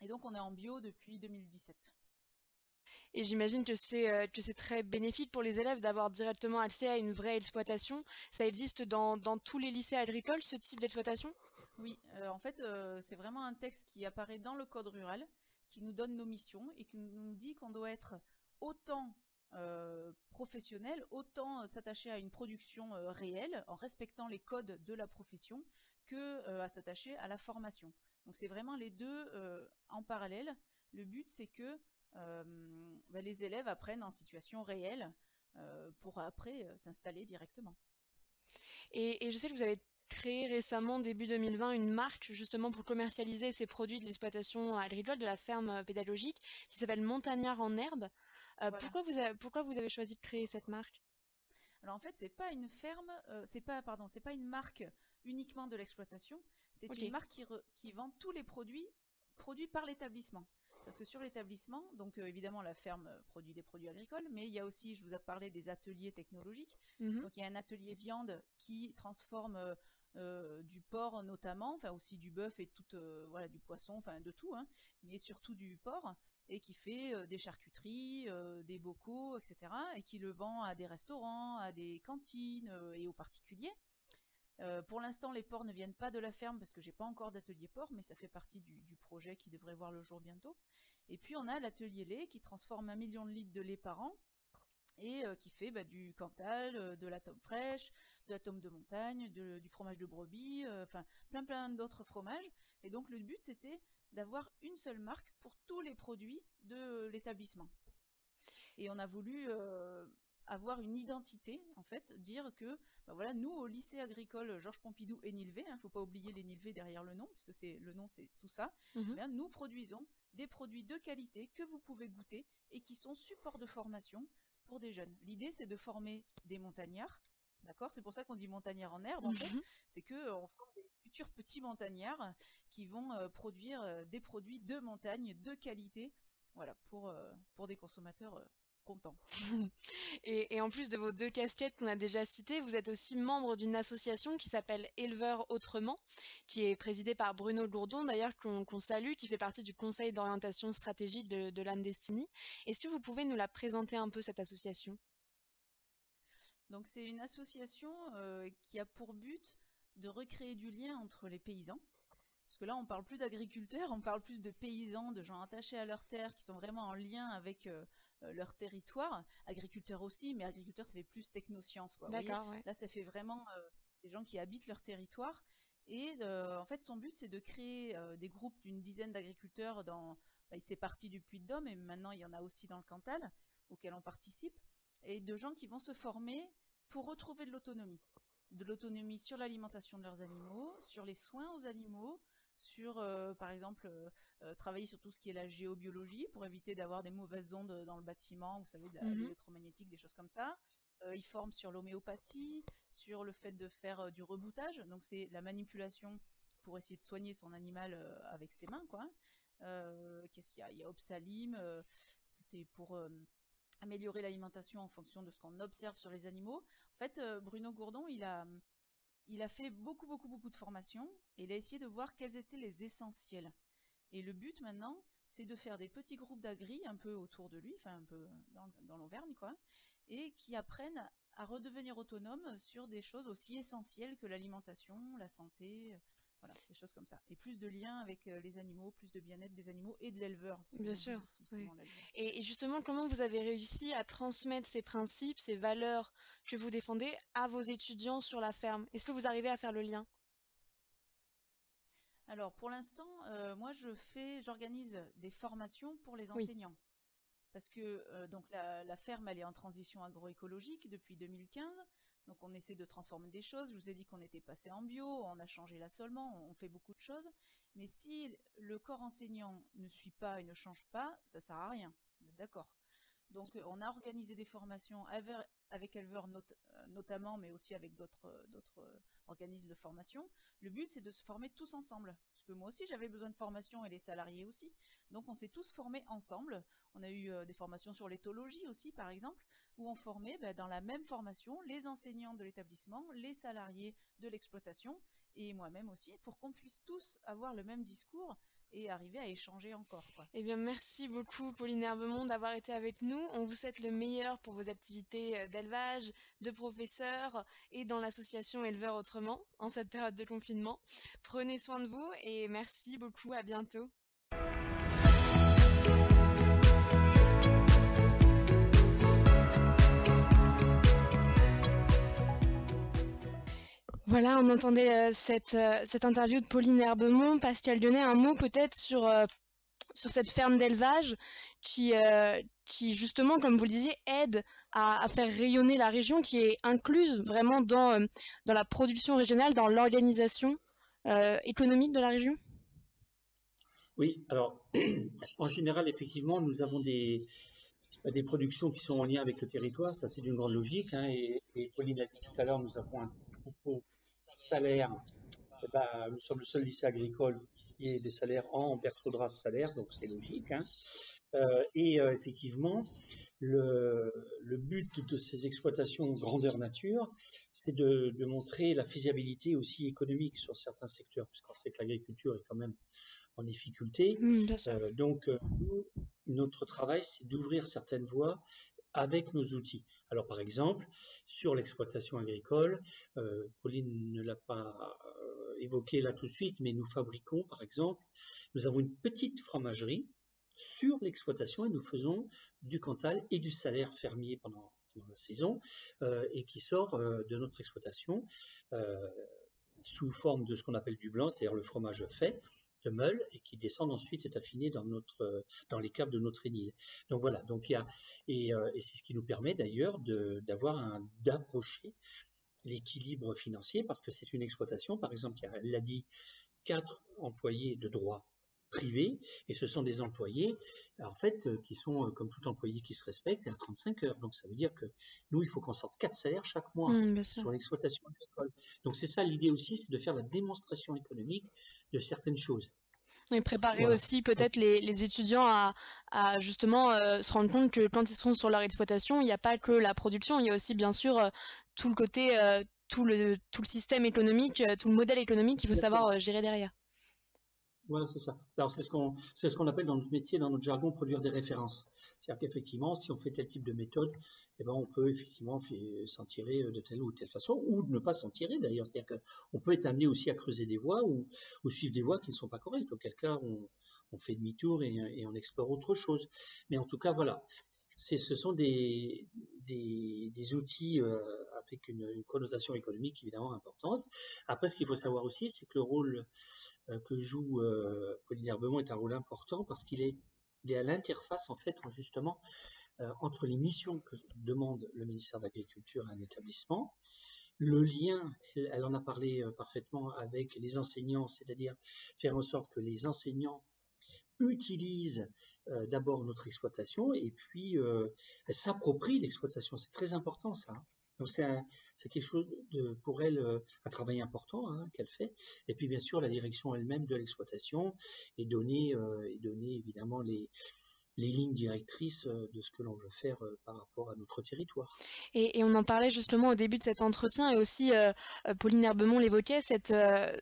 Et donc on est en bio depuis 2017. Et j'imagine que c'est euh, que c'est très bénéfique pour les élèves d'avoir directement accès à une vraie exploitation. Ça existe dans, dans tous les lycées agricoles, ce type d'exploitation? Oui, euh, en fait, euh, c'est vraiment un texte qui apparaît dans le code rural qui nous donne nos missions et qui nous dit qu'on doit être autant euh, professionnel, autant s'attacher à une production réelle en respectant les codes de la profession que à s'attacher à la formation. Donc c'est vraiment les deux en parallèle. Le but c'est que bah, les élèves apprennent en situation réelle pour après s'installer directement. Et, je sais que vous avez créé récemment, début 2020, une marque justement pour commercialiser ces produits de l'exploitation agricole, de la ferme pédagogique, qui s'appelle Montagnard en herbe. Euh, voilà. pourquoi, vous avez, pourquoi vous avez choisi de créer cette marque? Alors en fait, c'est pas une ferme, euh, c'est pas pardon, c'est pas une marque uniquement de l'exploitation, c'est okay. une marque qui, re, qui vend tous les produits produits par l'établissement. Parce que sur l'établissement, donc euh, évidemment la ferme produit des produits agricoles, mais il y a aussi, je vous ai parlé des ateliers technologiques. -hmm. Donc il y a un atelier viande qui transforme euh, du porc notamment, enfin aussi du bœuf et tout, euh, voilà, du poisson, enfin de tout, hein, mais surtout du porc, et qui fait euh, des charcuteries, euh, des bocaux, etc., et qui le vend à des restaurants, à des cantines et aux particuliers. Euh, pour l'instant, les porcs ne viennent pas de la ferme parce que j'ai pas encore d'atelier porc, mais ça fait partie du, projet qui devrait voir le jour bientôt. Et puis on a l'atelier lait qui transforme un million de litres de lait par an et euh, qui fait bah, du Cantal, euh, de la tome fraîche, de la tome de montagne, du fromage de brebis, enfin plein plein d'autres fromages. Et donc le but c'était d'avoir une seule marque pour tous les produits de l'établissement. Et on a voulu avoir une identité, en fait, dire que, bah voilà, nous au lycée agricole Georges Pompidou et Nilvé, hein, faut pas oublier les Nilvé derrière le nom, puisque c'est le nom c'est tout ça. Mhm. eh nous produisons des produits de qualité que vous pouvez goûter et qui sont support de formation pour des jeunes. L'idée c'est de former des montagnards, d'accord? C'est pour ça qu'on dit montagnards en herbe en fait, Mhm. c'est que euh, forme des futurs petits montagnards qui vont euh, produire euh, des produits de montagne de qualité, voilà, pour euh, pour des consommateurs Et, en plus de vos deux casquettes qu'on a déjà citées, vous êtes aussi membre d'une association qui s'appelle Éleveurs Autrement, qui est présidée par Bruno Lourdon, d'ailleurs qu'on salue, qui fait partie du conseil d'orientation stratégique de, de Landestini. Est-ce que vous pouvez nous la présenter un peu, cette association? Donc c'est une association euh, qui a pour but de recréer du lien entre les paysans. Parce que là, on parle plus d'agriculteurs, on parle plus de paysans, de gens attachés à leur terre, qui sont vraiment en lien avec euh, leur territoire. Agriculteurs aussi, mais agriculteurs, ça fait plus technosciences. Quoi, D'accord, ouais. Là, ça fait vraiment euh, des gens qui habitent leur territoire. Et euh, en fait, son but, c'est de créer euh, des groupes d'une dizaine d'agriculteurs dans. Bah, il s'est parti du Puy-de-Dôme, et maintenant il y en a aussi dans le Cantal, auquel on participe, et de gens qui vont se former pour retrouver de l'autonomie. De l'autonomie sur l'alimentation de leurs animaux, sur les soins aux animaux, sur, euh, par exemple, euh, euh, travailler sur tout ce qui est la géobiologie pour éviter d'avoir des mauvaises ondes dans le bâtiment, vous savez, de l'électromagnétique, des choses comme ça. Euh, ils forment sur l'homéopathie, sur le fait de faire du reboutage, donc c'est la manipulation pour essayer de soigner son animal avec ses mains, quoi. Qu'est-ce qu'il y a? Il y a Opsalim, c'est pour améliorer l'alimentation en fonction de ce qu'on observe sur les animaux. En fait, Bruno Gourdon, il a, il a fait beaucoup, beaucoup, beaucoup de formations et il a essayé de voir quels étaient les essentiels. Et le but maintenant, c'est de faire des petits groupes d'agri un peu autour de lui, enfin un peu dans, l'Auvergne, quoi, et qui apprennent à redevenir autonomes sur des choses aussi essentielles que l'alimentation, la santé, voilà, des choses comme ça. Et plus de liens avec euh, les animaux, plus de bien-être des animaux et de l'éleveur. Bien sûr, oui. Et, et justement, comment vous avez réussi à transmettre ces principes, ces valeurs que vous défendez à vos étudiants sur la ferme? Est-ce que vous arrivez à faire le lien? Alors, pour l'instant, euh, moi, je fais, j'organise des formations pour les Oui. enseignants. Parce que euh, donc la, la ferme, elle est en transition agroécologique depuis 2015. Donc, on essaie de transformer des choses. Je vous ai dit qu'on était passé en bio, on a changé l'assolement, on fait beaucoup de choses. Mais si le corps enseignant ne suit pas et ne change pas, ça sert à rien. D'accord. Donc, euh, on a organisé des formations avec, avec not- euh, notamment, mais aussi avec d'autres euh, organismes de formation. Le but, c'est de se former tous ensemble. Parce que moi aussi, j'avais besoin de formation et les salariés aussi. Donc, on s'est tous formés ensemble. On a eu des formations sur l'éthologie aussi, par exemple, où on formait bah, dans la même formation les enseignants de l'établissement, les salariés de l'exploitation et moi-même aussi, pour qu'on puisse tous avoir le même discours et arriver à échanger encore. Eh bien, merci beaucoup, Pauline Herbemont, d'avoir été avec nous. On vous souhaite le meilleur pour vos activités euh, d'élevage, de professeur et dans l'association Éleveurs Autrement en cette période de confinement. Prenez soin de vous et merci beaucoup. À bientôt. Voilà, on entendait euh, cette, euh, cette interview de Pauline Herbemont. Pascal Lyonnais, un mot peut-être sur, euh, cette ferme d'élevage qui, justement, comme vous le disiez, aide à, faire rayonner la région, qui est incluse vraiment dans, la production régionale, dans l'organisation économique de la région? Oui, alors en général, effectivement, nous avons des, des productions qui sont en lien avec le territoire, ça c'est d'une grande logique. hein, et, Pauline a dit tout à l'heure, nous avons un troupeau salaire. Eh ben, nous sommes le seul lycée agricole qui ait des salaires en berceau salaire, donc c'est logique. hein. Euh, et euh, effectivement, le, le but de ces exploitations grandeur nature, c'est de, de montrer la faisabilité aussi économique sur certains secteurs, puisqu'on sait que l'agriculture est quand même en difficulté. sûr. Euh, donc, notre travail, c'est d'ouvrir certaines voies avec nos outils. Alors par exemple, sur l'exploitation agricole, euh, Pauline ne l'a pas euh, évoqué là tout de suite, mais nous fabriquons par exemple, nous avons une petite fromagerie sur l'exploitation et nous faisons du Cantal et du salaire fermier pendant, la saison euh, et qui sort de notre exploitation sous forme de ce qu'on appelle du blanc, c'est-à-dire le fromage fait de meule et qui descendent ensuite est affiné dans notre dans les caves de notre énil. Donc voilà, donc il y a et, euh, et c'est ce qui nous permet d'ailleurs d'avoir un d'approcher l'équilibre financier parce que c'est une exploitation. Par exemple, il l'a dit, quatre employés de droit privés, et ce sont des employés, en fait, euh, qui sont, euh, comme tout employé qui se respecte, à 35 heures. Donc, ça veut dire que nous, il faut qu'on sorte quatre salaires chaque mois mmh, sur l'exploitation agricole. Donc, c'est ça l'idée aussi, c'est de faire la démonstration économique de certaines choses. Et préparer aussi peut-être les, étudiants à, justement euh, se rendre compte que quand ils seront sur leur exploitation, il n'y a pas que la production, il y a aussi bien sûr tout le côté, tout, le, tout le système économique, tout le modèle économique qu'il faut savoir gérer derrière. Voilà, c'est ça. Alors c'est ce qu'on ce qu'on appelle dans notre métier, dans notre jargon, produire des références. C'est-à-dire qu'effectivement, si on fait tel type de méthode, eh ben on peut effectivement s'en tirer de telle ou telle façon, ou ne pas s'en tirer d'ailleurs. C'est-à-dire qu'on peut être amené aussi à creuser des voies ou, suivre des voies qui ne sont pas correctes. Auquel cas, on, fait demi-tour et, on explore autre chose. Mais en tout cas, voilà. Ce sont des, des, outils euh, avec une, connotation économique évidemment importante. Après, ce qu'il faut savoir aussi, c'est que le rôle euh, que joue euh, Pauline est un rôle important parce qu'il est, est à l'interface en fait justement euh, entre les missions que demande le ministère de l'Agriculture à un établissement, le lien, elle, en a parlé parfaitement avec les enseignants, c'est-à-dire faire en sorte que les enseignants utilisent d'abord notre exploitation et puis s'approprient l'exploitation. C'est très important ça. Hein. Donc c'est quelque chose pour elle euh, un travail important hein, qu'elle fait. Et puis bien sûr la direction elle-même de l'exploitation et donner euh, et donner évidemment les les lignes directrices euh, de ce que l'on veut faire euh, par rapport à notre territoire. Et, on en parlait justement au début de cet entretien et aussi euh, Pauline Herbemont l'évoquait, cette,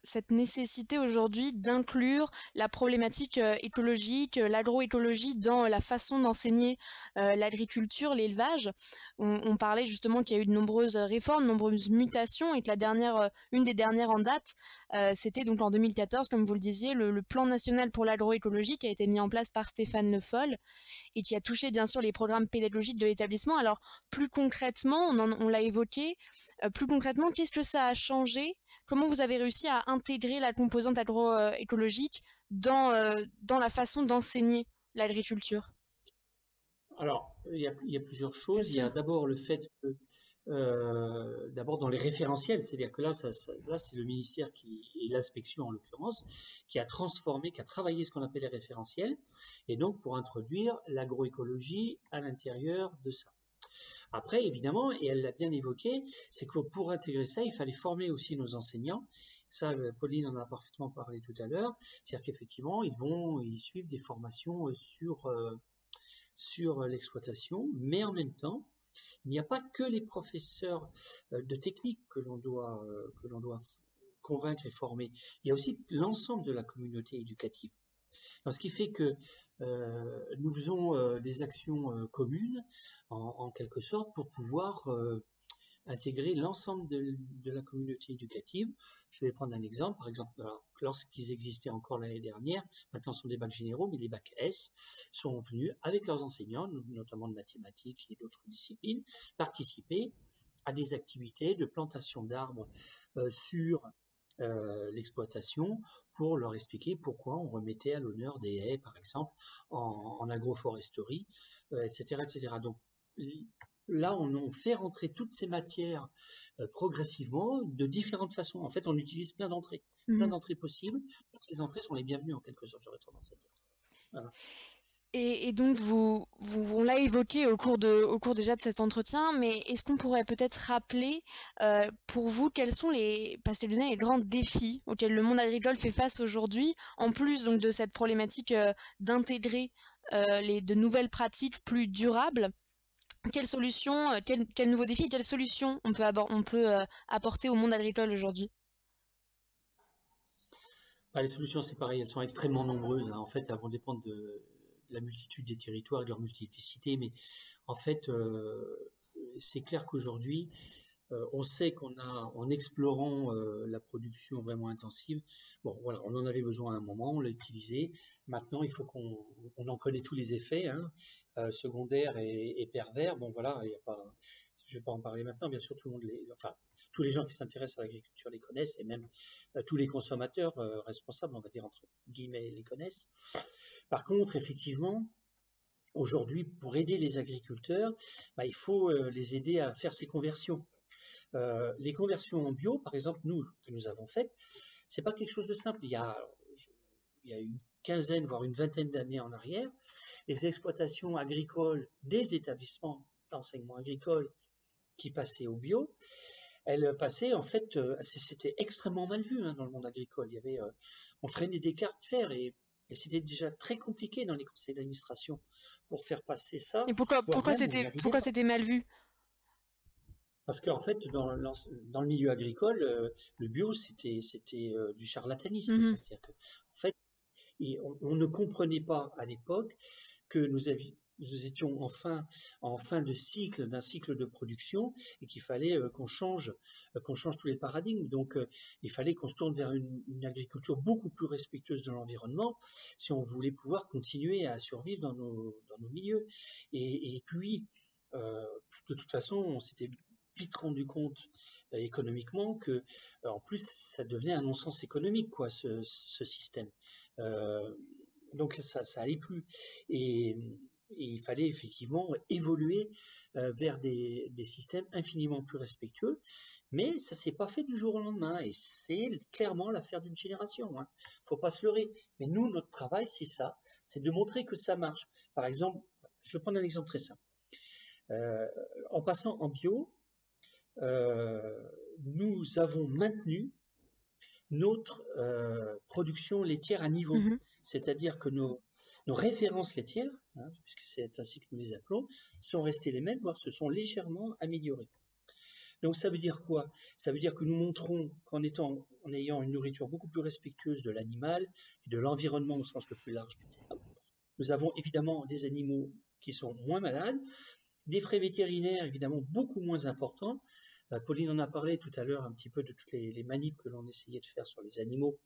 cette nécessité aujourd'hui d'inclure la problématique écologique, l'agroécologie dans la façon d'enseigner l'agriculture, l'élevage. On, parlait justement qu'il y a eu de nombreuses réformes, de nombreuses mutations et que la dernière, une des dernières en date, c'était donc en 2014, comme vous le disiez, le, le plan national pour l'agroécologie qui a été mis en place par Stéphane Le Foll et qui a touché bien sûr les programmes pédagogiques de l'établissement. Alors plus concrètement, on, l'a évoqué, euh, plus concrètement, qu'est-ce que ça a changé? Comment vous avez réussi à intégrer la composante agroécologique dans, euh, dans la façon d'enseigner l'agriculture? Alors, il y, a, il y, a, plusieurs choses. Il y a d'abord le fait que euh, d'abord dans les référentiels, c'est-à-dire que là, ça, c'est le ministère qui et l'inspection en l'occurrence qui a transformé, qui a travaillé ce qu'on appelle les référentiels, et donc pour introduire l'agroécologie à l'intérieur de ça. Après, évidemment, et elle l'a bien évoqué, c'est que pour intégrer ça, il fallait former aussi nos enseignants. Ça, euh, Pauline en a parfaitement parlé tout à l'heure. C'est-à-dire qu'effectivement, ils vont, ils suivent des formations sur euh, sur l'exploitation, mais en même temps, il n'y a pas que les professeurs euh, de technique que l'on doit, euh, que l'on doit convaincre et former. Il y a aussi l'ensemble de la communauté éducative. ce qui fait que euh, nous faisons des actions communes, en, quelque sorte, pour pouvoir intégrer l'ensemble de, la communauté éducative. Je vais prendre un exemple. Par exemple, lorsqu'ils existaient encore l'année dernière, maintenant ce sont des bacs généraux, mais les bacs S sont venus avec leurs enseignants, notamment de mathématiques et d'autres disciplines, participer à des activités de plantation d'arbres euh, sur euh, l'exploitation pour leur expliquer pourquoi on remettait à l'honneur des haies, par exemple, en, agroforesterie, etc., euh, etc. Donc, là, on, fait rentrer toutes ces matières euh, progressivement de différentes façons. En fait, on utilise plein d'entrées, plein mmh. d'entrées possibles. ces entrées sont les bienvenues en quelque sorte, j'aurais tendance à dire. Et, donc, vous, vous on l'a évoqué au cours, de, au cours déjà de cet entretien, mais est-ce qu'on pourrait peut-être rappeler euh, pour vous quels sont les, les grands défis auxquels le monde agricole fait face aujourd'hui, en plus donc de cette problématique euh, d'intégrer les de nouvelles pratiques plus durables quelles solutions, euh, quel nouveaux défis, quelles solutions on peut, euh, apporter au monde agricole aujourd'hui? Bah, Les solutions, c'est pareil, elles sont extrêmement nombreuses. Hein. En fait, elles vont dépendre de, la multitude des territoires de leur multiplicité. Mais En fait, c'est clair qu'aujourd'hui, on sait qu'on a, en explorant la production vraiment intensive, on en avait besoin à un moment, on l'a utilisé. Maintenant, il faut qu'on en connaît tous les effets, hein, secondaires et, pervers. Bon voilà, il a pas, je vais pas en parler maintenant. Bien sûr, tout le monde les, enfin tous les gens qui s'intéressent à l'agriculture les connaissent et même tous les consommateurs responsables, on va dire entre guillemets, les connaissent. Par contre, effectivement, aujourd'hui, pour aider les agriculteurs, bah, il faut les aider à faire ces conversions. Euh, les conversions en bio, par exemple, nous, que nous avons faites, c'est pas quelque chose de simple. Il y a, il y a une quinzaine, voire une vingtaine d'années en arrière, les exploitations agricoles des établissements d'enseignement agricole qui passaient au bio, elles passaient, en fait, euh, c'était extrêmement mal vu hein, dans le monde agricole. Il y avait, euh, on freinait des cartes fer et, et c'était déjà très compliqué dans les conseils d'administration pour faire passer ça. Et pourquoi, pourquoi c'était, pourquoi c'était mal vu? Parce qu'en fait, dans, dans, le milieu agricole, euh, le bio, c'était c'était euh, du charlatanisme. Mmh C'est-à-dire que, en fait, on, ne comprenait pas à l'époque que nous, nous étions en fin, en fin de cycle, d'un cycle de production, et qu'il fallait euh, qu'on change, qu'on change tous les paradigmes. Donc, il fallait qu'on se tourne vers une, agriculture beaucoup plus respectueuse de l'environnement si on voulait pouvoir continuer à survivre dans nos, dans nos milieux. Et, et puis, de toute façon, on s'était vite rendu compte euh, économiquement que, euh, en plus, ça devenait un non-sens économique, quoi, ce, système. Euh, donc ça, ça allait plus. Et, il fallait effectivement évoluer vers des, systèmes infiniment plus respectueux. Mais ça s'est pas fait du jour au lendemain, et c'est clairement l'affaire d'une génération. Hein. Faut pas se leurrer. Mais nous, notre travail, c'est ça, c'est de montrer que ça marche. Par exemple, je vais prendre un exemple très simple. en passant en bio, nous avons maintenu notre euh, production laitière à niveau. Mhm. C'est-à-dire que nos, références laitières, hein, puisque c'est ainsi que nous les appelons, sont restées les mêmes, voire se sont légèrement améliorées. Donc ça veut dire quoi? Ça veut dire que nous montrons qu'en étant, en ayant une nourriture beaucoup plus respectueuse de l'animal et de l'environnement au sens le plus large du terme, nous avons évidemment des animaux qui sont moins malades, des frais vétérinaires évidemment beaucoup moins importants, euh, Pauline en a parlé tout à l'heure un petit peu de toutes les, les que l'on essayait de faire sur les animaux,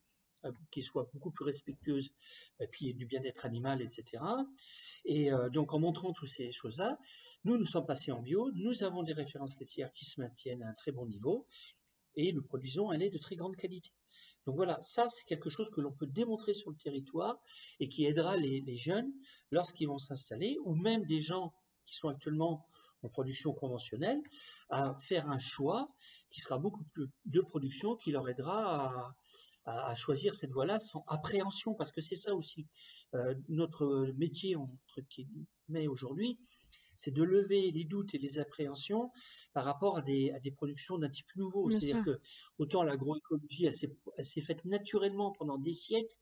euh, qui soient beaucoup plus respectueuses, et puis du bien-être animal, etc. Et euh, donc en montrant toutes ces choses-là, nous nous sommes passés en bio, nous avons des références laitières qui se maintiennent à un très bon niveau, et nous produisons un lait de très grande qualité. Donc voilà, ça c'est quelque chose que l'on peut démontrer sur le territoire et qui aidera les jeunes lorsqu'ils vont s'installer, ou même des gens qui sont actuellement en production conventionnelle, à faire un choix qui sera beaucoup plus de production, qui leur aidera à, choisir cette voie-là sans appréhension, parce que c'est ça aussi euh, notre métier entre guillemets aujourd'hui, c'est de lever les doutes et les appréhensions par rapport à des, à des productions d'un type nouveau. C'est-à-dire que autant l'agroécologie, elle s'est faite naturellement pendant des siècles,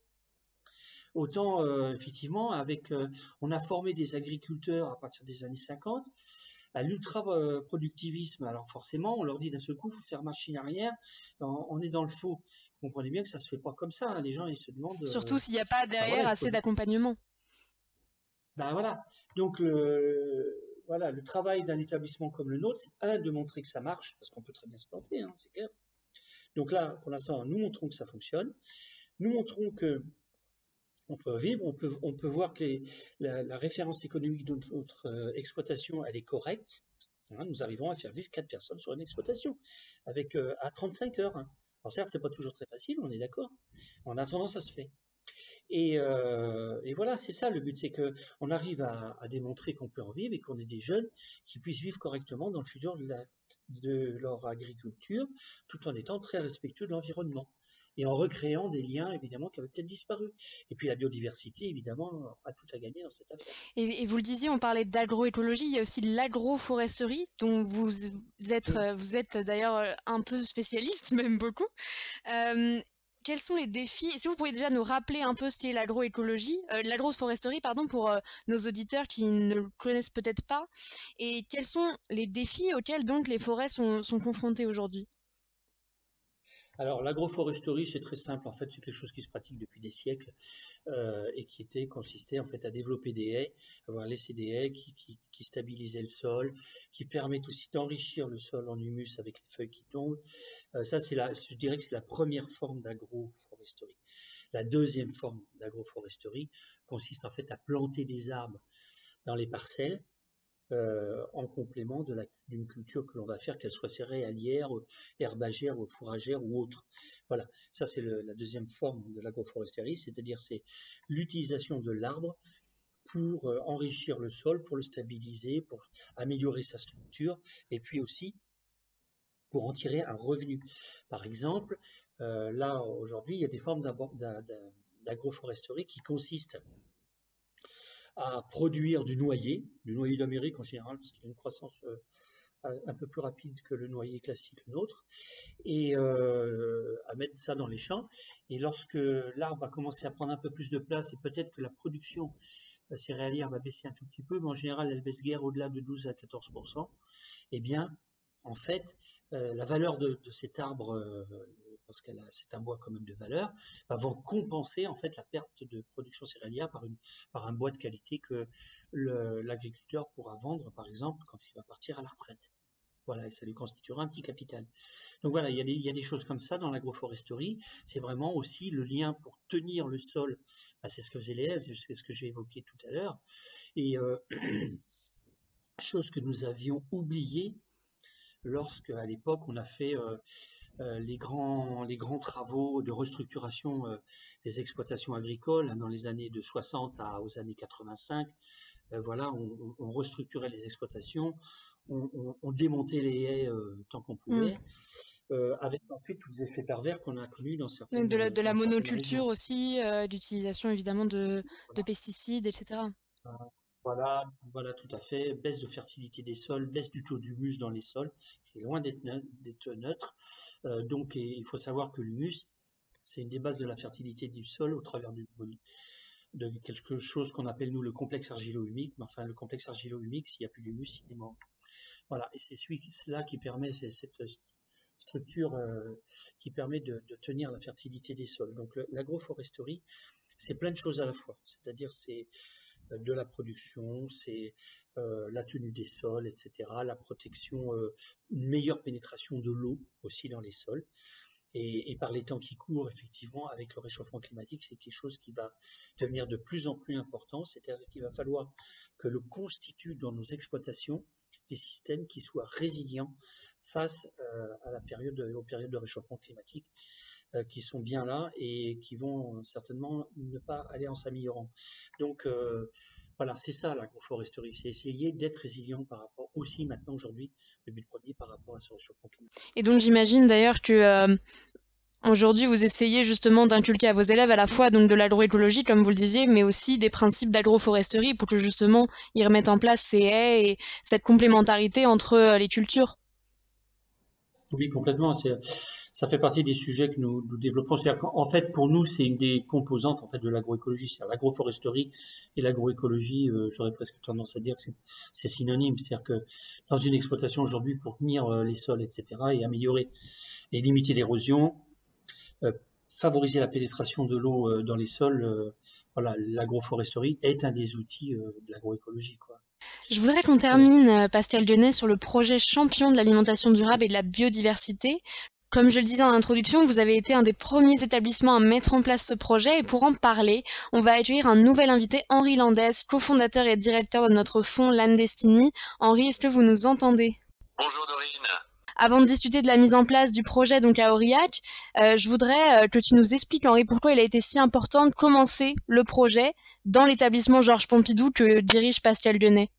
autant euh, effectivement avec, euh, on a formé des agriculteurs à partir des années 50 à l'ultra-productivisme. Alors forcément, on leur dit d'un seul coup, il faut faire machine arrière, on, est dans le faux. Vous comprenez bien que ça ne se fait pas comme ça. Hein. Les gens, ils se demandent... Surtout euh, s'il n'y a pas derrière assez d'accompagnement. Ben voilà. Donc, voilà, le travail d'un établissement comme le nôtre, c'est un, de montrer que ça marche, parce qu'on peut très bien se planter, hein, c'est clair. Donc là, pour l'instant, nous montrons que ça fonctionne. Nous montrons que on peut vivre, on peut, on peut voir que la, référence économique de notre euh, exploitation, elle est correcte. Hein, nous arrivons à faire vivre quatre personnes sur une exploitation, avec euh, à 35 heures. Hein. Alors certes, c'est pas toujours très facile, on est d'accord. En attendant, ça se fait. Et, euh, voilà, c'est ça le but, c'est que on arrive à, démontrer qu'on peut en vivre et qu'on est des jeunes qui puissent vivre correctement dans le futur de leur agriculture, tout en étant très respectueux de l'environnement et en recréant des liens évidemment qui avaient peut-être disparu. Et puis la biodiversité évidemment a tout à gagner dans cette affaire. Et, vous le disiez, on parlait d'agroécologie, il y a aussi l'agroforesterie dont vous êtes, euh, vous êtes d'ailleurs euh, un peu spécialiste, même beaucoup. Euh, quels sont les défis? Si vous pourriez déjà nous rappeler un peu ce qu'est l'agroécologie, l'agroforesterie, pardon, pour nos auditeurs qui ne le connaissent peut-être pas, et quels sont les défis auxquels donc les forêts sont, sont confrontées aujourd'hui? Alors l'agroforesterie, c'est très simple. En fait, c'est quelque chose qui se pratique depuis des siècles euh, et qui était consistait en fait à développer des haies, avoir laissé des haies qui, qui, stabilisaient le sol, qui permettent aussi d'enrichir le sol en humus avec les feuilles qui tombent. Euh, ça, c'est la, je dirais que c'est la première forme d'agroforesterie. La deuxième forme d'agroforesterie consiste en fait à planter des arbres dans les parcelles euh, en complément d'une culture que l'on va faire, qu'elle soit céréalière, herbagère, fourragère ou autre. Voilà, ça c'est la deuxième forme de l'agroforesterie, c'est-à-dire c'est l'utilisation de l'arbre pour euh, enrichir le sol, pour le stabiliser, pour améliorer sa structure, et puis aussi pour en tirer un revenu. Par exemple, euh, là aujourd'hui, il y a des formes d'agroforesterie qui consistent à produire du noyer, du noyer d'Amérique en général, parce qu'il a une croissance euh, un peu plus rapide que le noyer classique nôtre, et euh, à mettre ça dans les champs. Et lorsque l'arbre va commencer à prendre un peu plus de place, et peut-être que la production céréalière va baisser un tout petit peu, mais en général elle baisse guère au-delà de 12 à 14% eh bien, en fait, euh, la valeur de, cet arbre parce que c'est un bois quand même de valeur, bah, vont compenser en fait la perte de production céréalière par, un bois de qualité que l'agriculteur pourra vendre par exemple quand il va partir à la retraite. Voilà, et ça lui constituera un petit capital. Donc voilà, il y a des, choses comme ça dans l'agroforesterie. C'est vraiment aussi le lien pour tenir le sol. Bah, c'est ce que faisait les c'est ce que j'ai évoqué tout à l'heure. Et euh, chose que nous avions oublié lorsque, à l'époque, on a fait euh, euh, les, grands, les grands travaux de restructuration euh, des exploitations agricoles hein, dans les années de 60 à, aux années 85. Euh, voilà, on, restructurait les exploitations, on, démontait les haies tant qu'on pouvait. Mmh. avec ensuite tous les effets pervers qu'on a connus dans certaines de la, de la monoculture aussi, d'utilisation évidemment de, de, pesticides, etc. Voilà, voilà, tout à fait. Baisse de fertilité des sols, baisse du taux d'humus dans les sols. C'est loin d'être neutre. Euh, donc, il faut savoir que l'humus, c'est une des bases de la fertilité du sol au travers de quelque chose qu'on appelle nous le complexe argilo-humique. Mais enfin, le complexe argilo-humique, s'il n'y a plus d'humus, il est mort. Voilà, et c'est celui-là qui permet cette structure euh, qui permet de, tenir la fertilité des sols. Donc, l'agroforesterie, c'est plein de choses à la fois. C'est-à-dire, c'est de la production, c'est euh, la tenue des sols, etc., la protection, euh, une meilleure pénétration de l'eau aussi dans les sols. Et, par les temps qui courent, effectivement, avec le réchauffement climatique, c'est quelque chose qui va devenir de plus en plus important. C'est-à-dire qu'il va falloir que l'on constitue dans nos exploitations des systèmes qui soient résilients face euh, à la période, aux périodes de réchauffement climatique. Euh, qui sont bien là et qui vont certainement ne pas aller en s'améliorant. Donc euh, voilà, c'est ça l'agroforesterie, c'est essayer d'être résilient par rapport aussi maintenant aujourd'hui, le but premier par rapport à ce réchauffement climatique. Et donc j'imagine d'ailleurs que euh, Aujourd'hui, vous essayez justement d'inculquer à vos élèves à la fois donc de l'agroécologie, comme vous le disiez, mais aussi des principes d'agroforesterie pour que justement ils remettent en place ces haies et cette complémentarité entre les cultures. Oui, complètement. Ça fait partie des sujets que nous, développons. En fait, pour nous, c'est une des composantes en fait de l'agroécologie. C'est-à-dire l'agroforesterie et l'agroécologie. Euh, j'aurais presque tendance à dire que c'est synonyme. C'est-à-dire que dans une exploitation aujourd'hui, pour tenir euh, les sols, etc., et améliorer et limiter l'érosion, euh, favoriser la pénétration de l'eau dans les sols, voilà, l'agroforesterie est un des outils de l'agroécologie. Quoi. Je voudrais qu'on termine, euh, Pascal Dionnet, sur le projet champion de l'alimentation durable et de la biodiversité. Comme je le disais en introduction, vous avez été un des premiers établissements à mettre en place ce projet et pour en parler, on va accueillir un nouvel invité, Henri Landès, cofondateur et directeur de notre fonds Landestini. Henri, est-ce que vous nous entendez? Bonjour Dorine. Avant de discuter de la mise en place du projet donc à Aurillac, euh, je voudrais euh, que tu nous expliques, Henri, pourquoi il a été si important de commencer le projet dans l'établissement Georges Pompidou que dirige Pascal Guenet.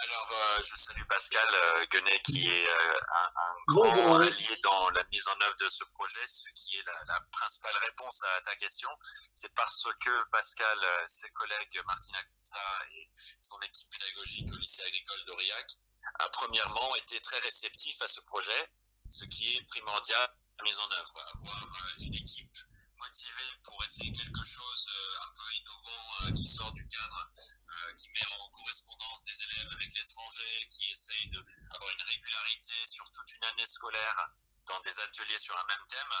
Alors, euh, je salue Pascal Guenet qui est un, grand allié dans la mise en œuvre de ce projet, ce qui est la, principale réponse à ta question. C'est parce que Pascal, ses collègues Martina Costa et son équipe pédagogique au lycée agricole d'Aurillac a premièrement été très réceptif à ce projet, ce qui est primordial à la mise en œuvre. Avoir euh, une équipe motivée pour essayer quelque chose euh, un peu innovant euh, qui sort du cadre, qui met en correspondance des avec l'étranger, qui essaye d'avoir une régularité sur toute une année scolaire dans des ateliers sur un même thème,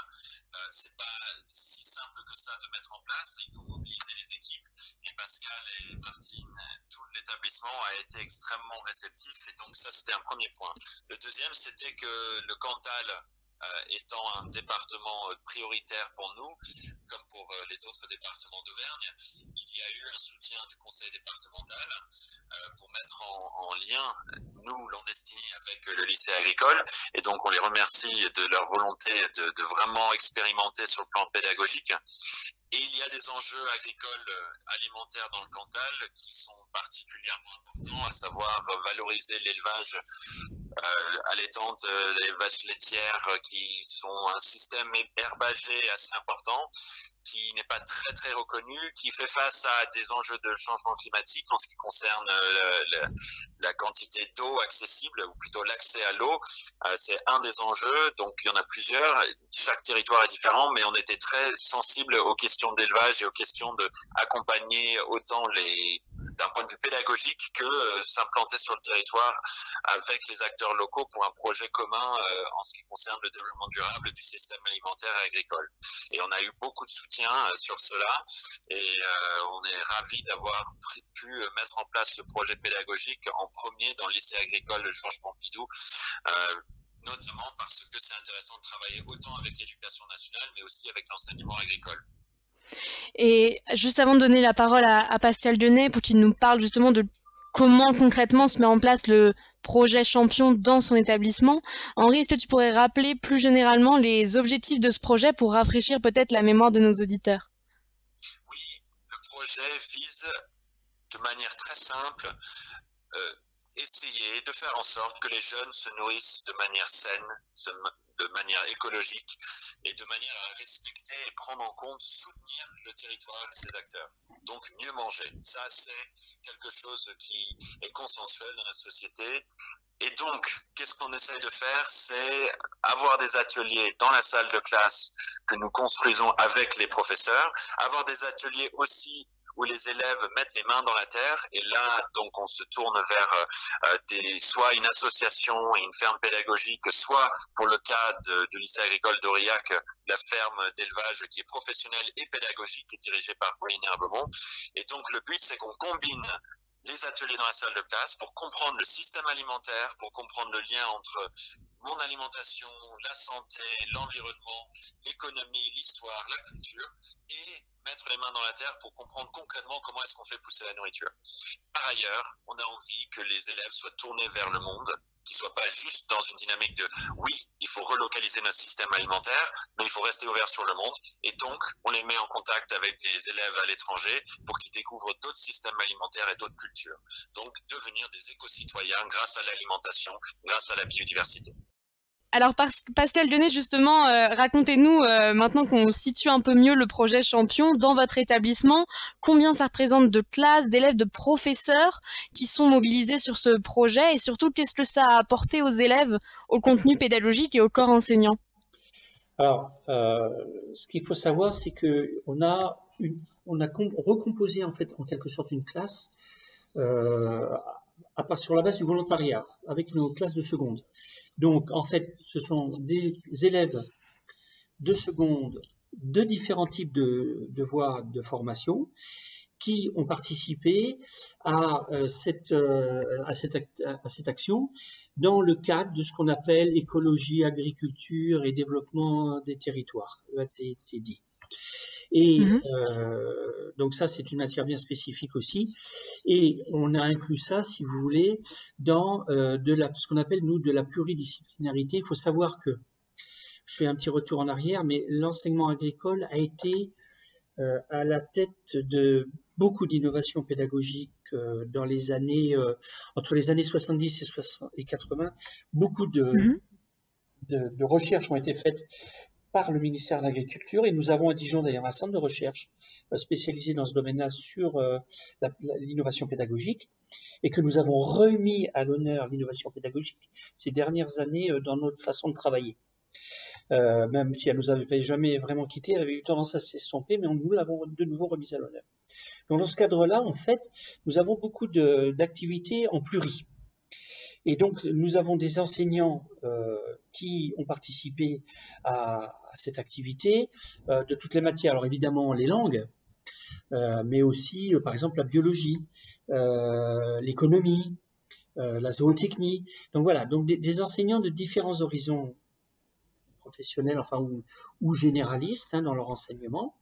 euh, c'est pas si simple que ça de mettre en place. Il faut mobiliser les équipes. Et Pascal et Martine, tout l'établissement a été extrêmement réceptif. Et donc ça, c'était un premier point. Le deuxième, c'était que le Cantal euh, étant un département euh, prioritaire pour nous, comme pour euh, les autres départements d'Auvergne, il y a eu un soutien du conseil départemental pour mettre en, lien, nous, Landestini, avec le lycée agricole. Et donc, on les remercie de leur volonté de, vraiment expérimenter sur le plan pédagogique. Et il y a des enjeux agricoles alimentaires dans le Cantal qui sont particulièrement importants, à savoir valoriser l'élevage euh, allaitantes, euh, les vaches laitières euh, qui sont un système herbagé assez important, qui n'est pas très très reconnu, qui fait face à des enjeux de changement climatique en ce qui concerne la quantité d'eau accessible, ou plutôt l'accès à l'eau. c'est un des enjeux, donc il y en a plusieurs. Chaque territoire est différent, mais on était très sensible aux questions d'élevage et aux questions de accompagner autant les d'un point de vue pédagogique que euh, s'implanter sur le territoire avec les acteurs locaux pour un projet commun euh, en ce qui concerne le développement durable du système alimentaire et agricole. Et on a eu beaucoup de soutien euh, sur cela et on est ravis d'avoir pu mettre en place ce projet pédagogique en premier dans le lycée agricole de Georges Pompidou notamment parce que c'est intéressant de travailler autant avec l'éducation nationale, mais aussi avec l'enseignement agricole. Et juste avant de donner la parole à, Pascal Denet pour qu'il nous parle justement de comment concrètement se met en place le projet champion dans son établissement. Henri, est-ce que tu pourrais rappeler plus généralement les objectifs de ce projet pour rafraîchir peut-être la mémoire de nos auditeurs? Oui, le projet vise de manière très simple euh, essayer de faire en sorte que les jeunes se nourrissent de manière saine, de manière écologique et de manière à respecter et prendre en compte, soutenir le territoire et ses acteurs. Donc mieux manger. Ça, c'est quelque chose qui est consensuel dans la société. Et donc, qu'est-ce qu'on essaye de faire? C'est avoir des ateliers dans la salle de classe que nous construisons avec les professeurs, avoir des ateliers aussi où les élèves mettent les mains dans la terre et là donc on se tourne vers euh, des soit une association et une ferme pédagogique, soit pour le cas de, du lycée agricole d'Aurillac, la ferme d'élevage qui est professionnelle et pédagogique dirigée par Pauline Herbemont. Et donc le but c'est qu'on combine les ateliers dans la salle de classe pour comprendre le système alimentaire, pour comprendre le lien entre mon alimentation, la santé, l'environnement, l'économie, l'histoire, la culture, et mettre les mains dans la terre pour comprendre concrètement comment est-ce qu'on fait pousser la nourriture. Par ailleurs, on a envie que les élèves soient tournés vers le monde, qu'ils soient pas juste dans une dynamique de oui, il faut relocaliser notre système alimentaire, mais il faut rester ouvert sur le monde. Et donc, on les met en contact avec des élèves à l'étranger pour qu'ils découvrent d'autres systèmes alimentaires et d'autres cultures. Donc, devenir des éco-citoyens grâce à l'alimentation, grâce à la biodiversité. Alors Pascal Denet, justement, euh, racontez-nous, euh, maintenant qu'on situe un peu mieux le projet Champion, dans votre établissement, combien ça représente de classes, d'élèves, de professeurs qui sont mobilisés sur ce projet et surtout qu'est-ce que ça a apporté aux élèves, au contenu pédagogique et au corps enseignant? Alors, euh, ce qu'il faut savoir, c'est qu'on a, a recomposé en fait en quelque sorte une classe à part sur la base du volontariat, avec nos classes de seconde. Donc, en fait, ce sont des élèves de seconde de différents types de, voies de formation qui ont participé à, euh, cette, euh, à cette action dans le cadre de ce qu'on appelle écologie, agriculture et développement des territoires, EATTD. Et mmh euh, donc ça, c'est une matière bien spécifique aussi. Et on a inclus ça, si vous voulez, dans euh, de la, ce qu'on appelle, nous, de la pluridisciplinarité. Il faut savoir que, je fais un petit retour en arrière, mais l'enseignement agricole a été euh, à la tête de beaucoup d'innovations pédagogiques dans les années, entre les années 70 et, 60 et 80. Beaucoup de, mmh de, de recherches ont été faites par le ministère de l'Agriculture et nous avons à Dijon d'ailleurs un centre de recherche euh, spécialisé dans ce domaine-là sur euh, l'innovation pédagogique et que nous avons remis à l'honneur l'innovation pédagogique ces dernières années euh, dans notre façon de travailler. même si elle nous avait jamais vraiment quitté, elle avait eu tendance à s'estomper, mais nous l'avons de nouveau remise à l'honneur. dans ce cadre-là, en fait, nous avons beaucoup d'activités en pluri. Et donc, nous avons des enseignants qui ont participé à, cette activité de toutes les matières. Alors évidemment les langues, mais aussi par exemple la biologie, l'économie, la zootechnie. Donc voilà, donc des, enseignants de différents horizons professionnels, enfin ou, généralistes hein, dans leur enseignement,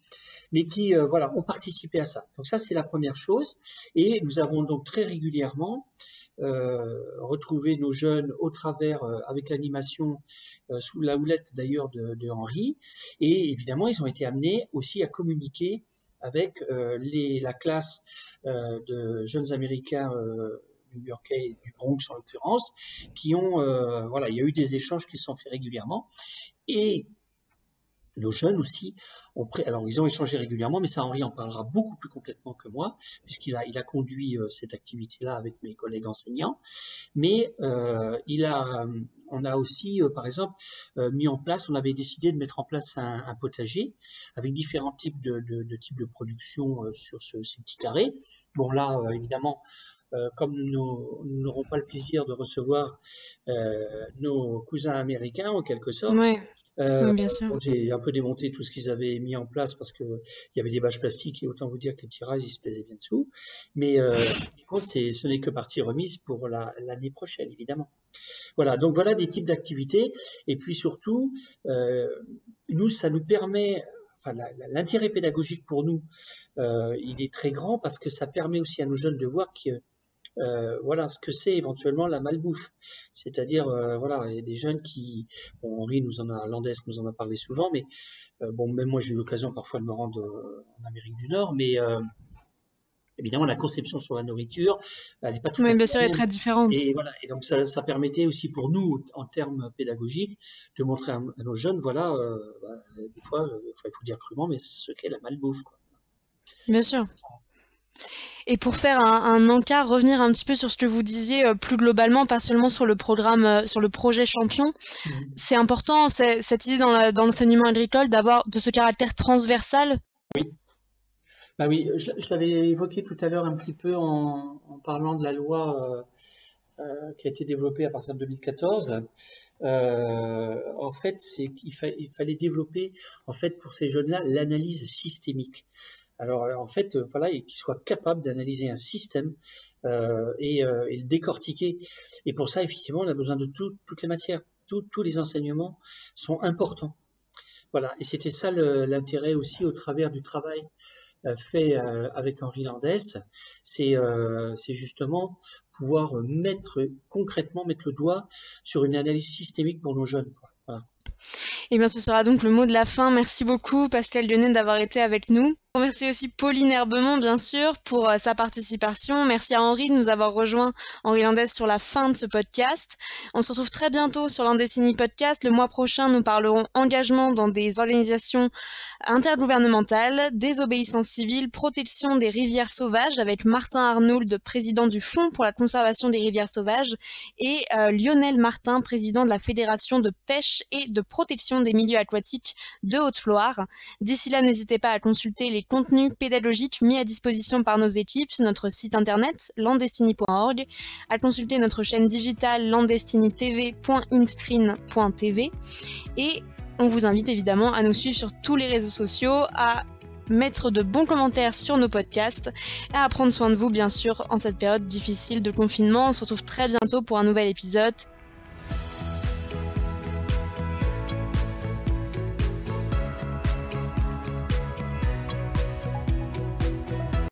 mais qui voilà ont participé à ça. Donc ça c'est la première chose. Et nous avons donc très régulièrement euh, retrouver nos jeunes au travers, euh, avec l'animation euh, sous la houlette d'ailleurs de, de, Henri. Et évidemment, ils ont été amenés aussi à communiquer avec les, la classe de jeunes Américains new-yorkais du Bronx en l'occurrence, qui ont, voilà, il y a eu des échanges qui se sont faits régulièrement. Et nos jeunes aussi alors ils ont échangé régulièrement, mais ça Henri en parlera beaucoup plus complètement que moi, puisqu'il a, il a conduit euh, cette activité-là avec mes collègues enseignants. Mais euh, il a, on a aussi, euh, par exemple, mis en place, on avait décidé de mettre en place un, potager avec différents types de, de, types de production sur ce, ces petits carrés. Bon là, évidemment, comme nous n'aurons pas le plaisir de recevoir nos cousins américains en quelque sorte, euh, j'ai un peu démonté tout ce qu'ils avaient mis en place parce que il y avait des bâches plastiques et autant vous dire que les petits ils se plaisaient bien dessous. Mais euh, ce n'est que partie remise pour l'année prochaine évidemment. Voilà, donc voilà des types d'activités et puis surtout euh, nous ça nous permet, enfin l'intérêt pédagogique pour nous euh, il est très grand parce que ça permet aussi à nos jeunes de voir que euh, voilà ce que c'est éventuellement la malbouffe. C'est-à-dire, euh, voilà, il y a des jeunes qui, bon, Henri nous en a, Landès nous en a parlé souvent, mais euh, bon, même moi j'ai eu l'occasion parfois de me rendre en Amérique du Nord, mais évidemment la conception sur la nourriture, elle n'est pas tout à fait bien sûr, elle est très différente. Et voilà, et donc ça, ça, permettait aussi pour nous, en termes pédagogiques, de montrer à, nos jeunes, voilà, bah, des fois, il faut dire crûment, mais ce qu'est la malbouffe. Quoi. Bien sûr. Et pour faire un, encart, revenir un petit peu sur ce que vous disiez euh, plus globalement, pas seulement sur le programme, euh, sur le projet champion, mmh. c'est important cette idée dans l'enseignement agricole d'avoir de ce caractère transversal. Oui. Bah oui, je, l'avais évoqué tout à l'heure un petit peu en, parlant de la loi euh, qui a été développée à partir de 2014. en fait, c'est qu'il il fallait développer, en fait, pour ces jeunes-là, l'analyse systémique. Alors euh, en fait, euh, voilà, qu'il soit capable d'analyser un système euh, et, le décortiquer. Et pour ça, effectivement, on a besoin de toutes les matières. tous les enseignements sont importants. Voilà. Et c'était ça l'intérêt aussi au travers du travail fait avec Henri Landès. C'est justement pouvoir mettre concrètement mettre le doigt sur une analyse systémique pour nos jeunes. Voilà. Et eh bien, ce sera donc le mot de la fin. Merci beaucoup, Pascal Lyonnais, d'avoir été avec nous. Merci aussi Pauline Herbemont, bien sûr, pour euh, sa participation. Merci à Henri de nous avoir rejoint, Henri Landès, sur la fin de ce podcast. On se retrouve très bientôt sur l'Andécini Podcast. Le mois prochain, nous parlerons engagement dans des organisations intergouvernementales, désobéissance civile, protection des rivières sauvages avec Martin Arnould, président du Fonds pour la conservation des rivières sauvages, et euh, Lionel Martin, président de la Fédération de pêche et de protection des milieux aquatiques de Haute-Loire. D'ici là, n'hésitez pas à consulter les contenus pédagogiques mis à disposition par nos équipes sur notre site internet landestini.org, à consulter notre chaîne digitale landestinitv.inscreen.tv et on vous invite évidemment à nous suivre sur tous les réseaux sociaux, à mettre de bons commentaires sur nos podcasts et à prendre soin de vous bien sûr en cette période difficile de confinement. On se retrouve très bientôt pour un nouvel épisode.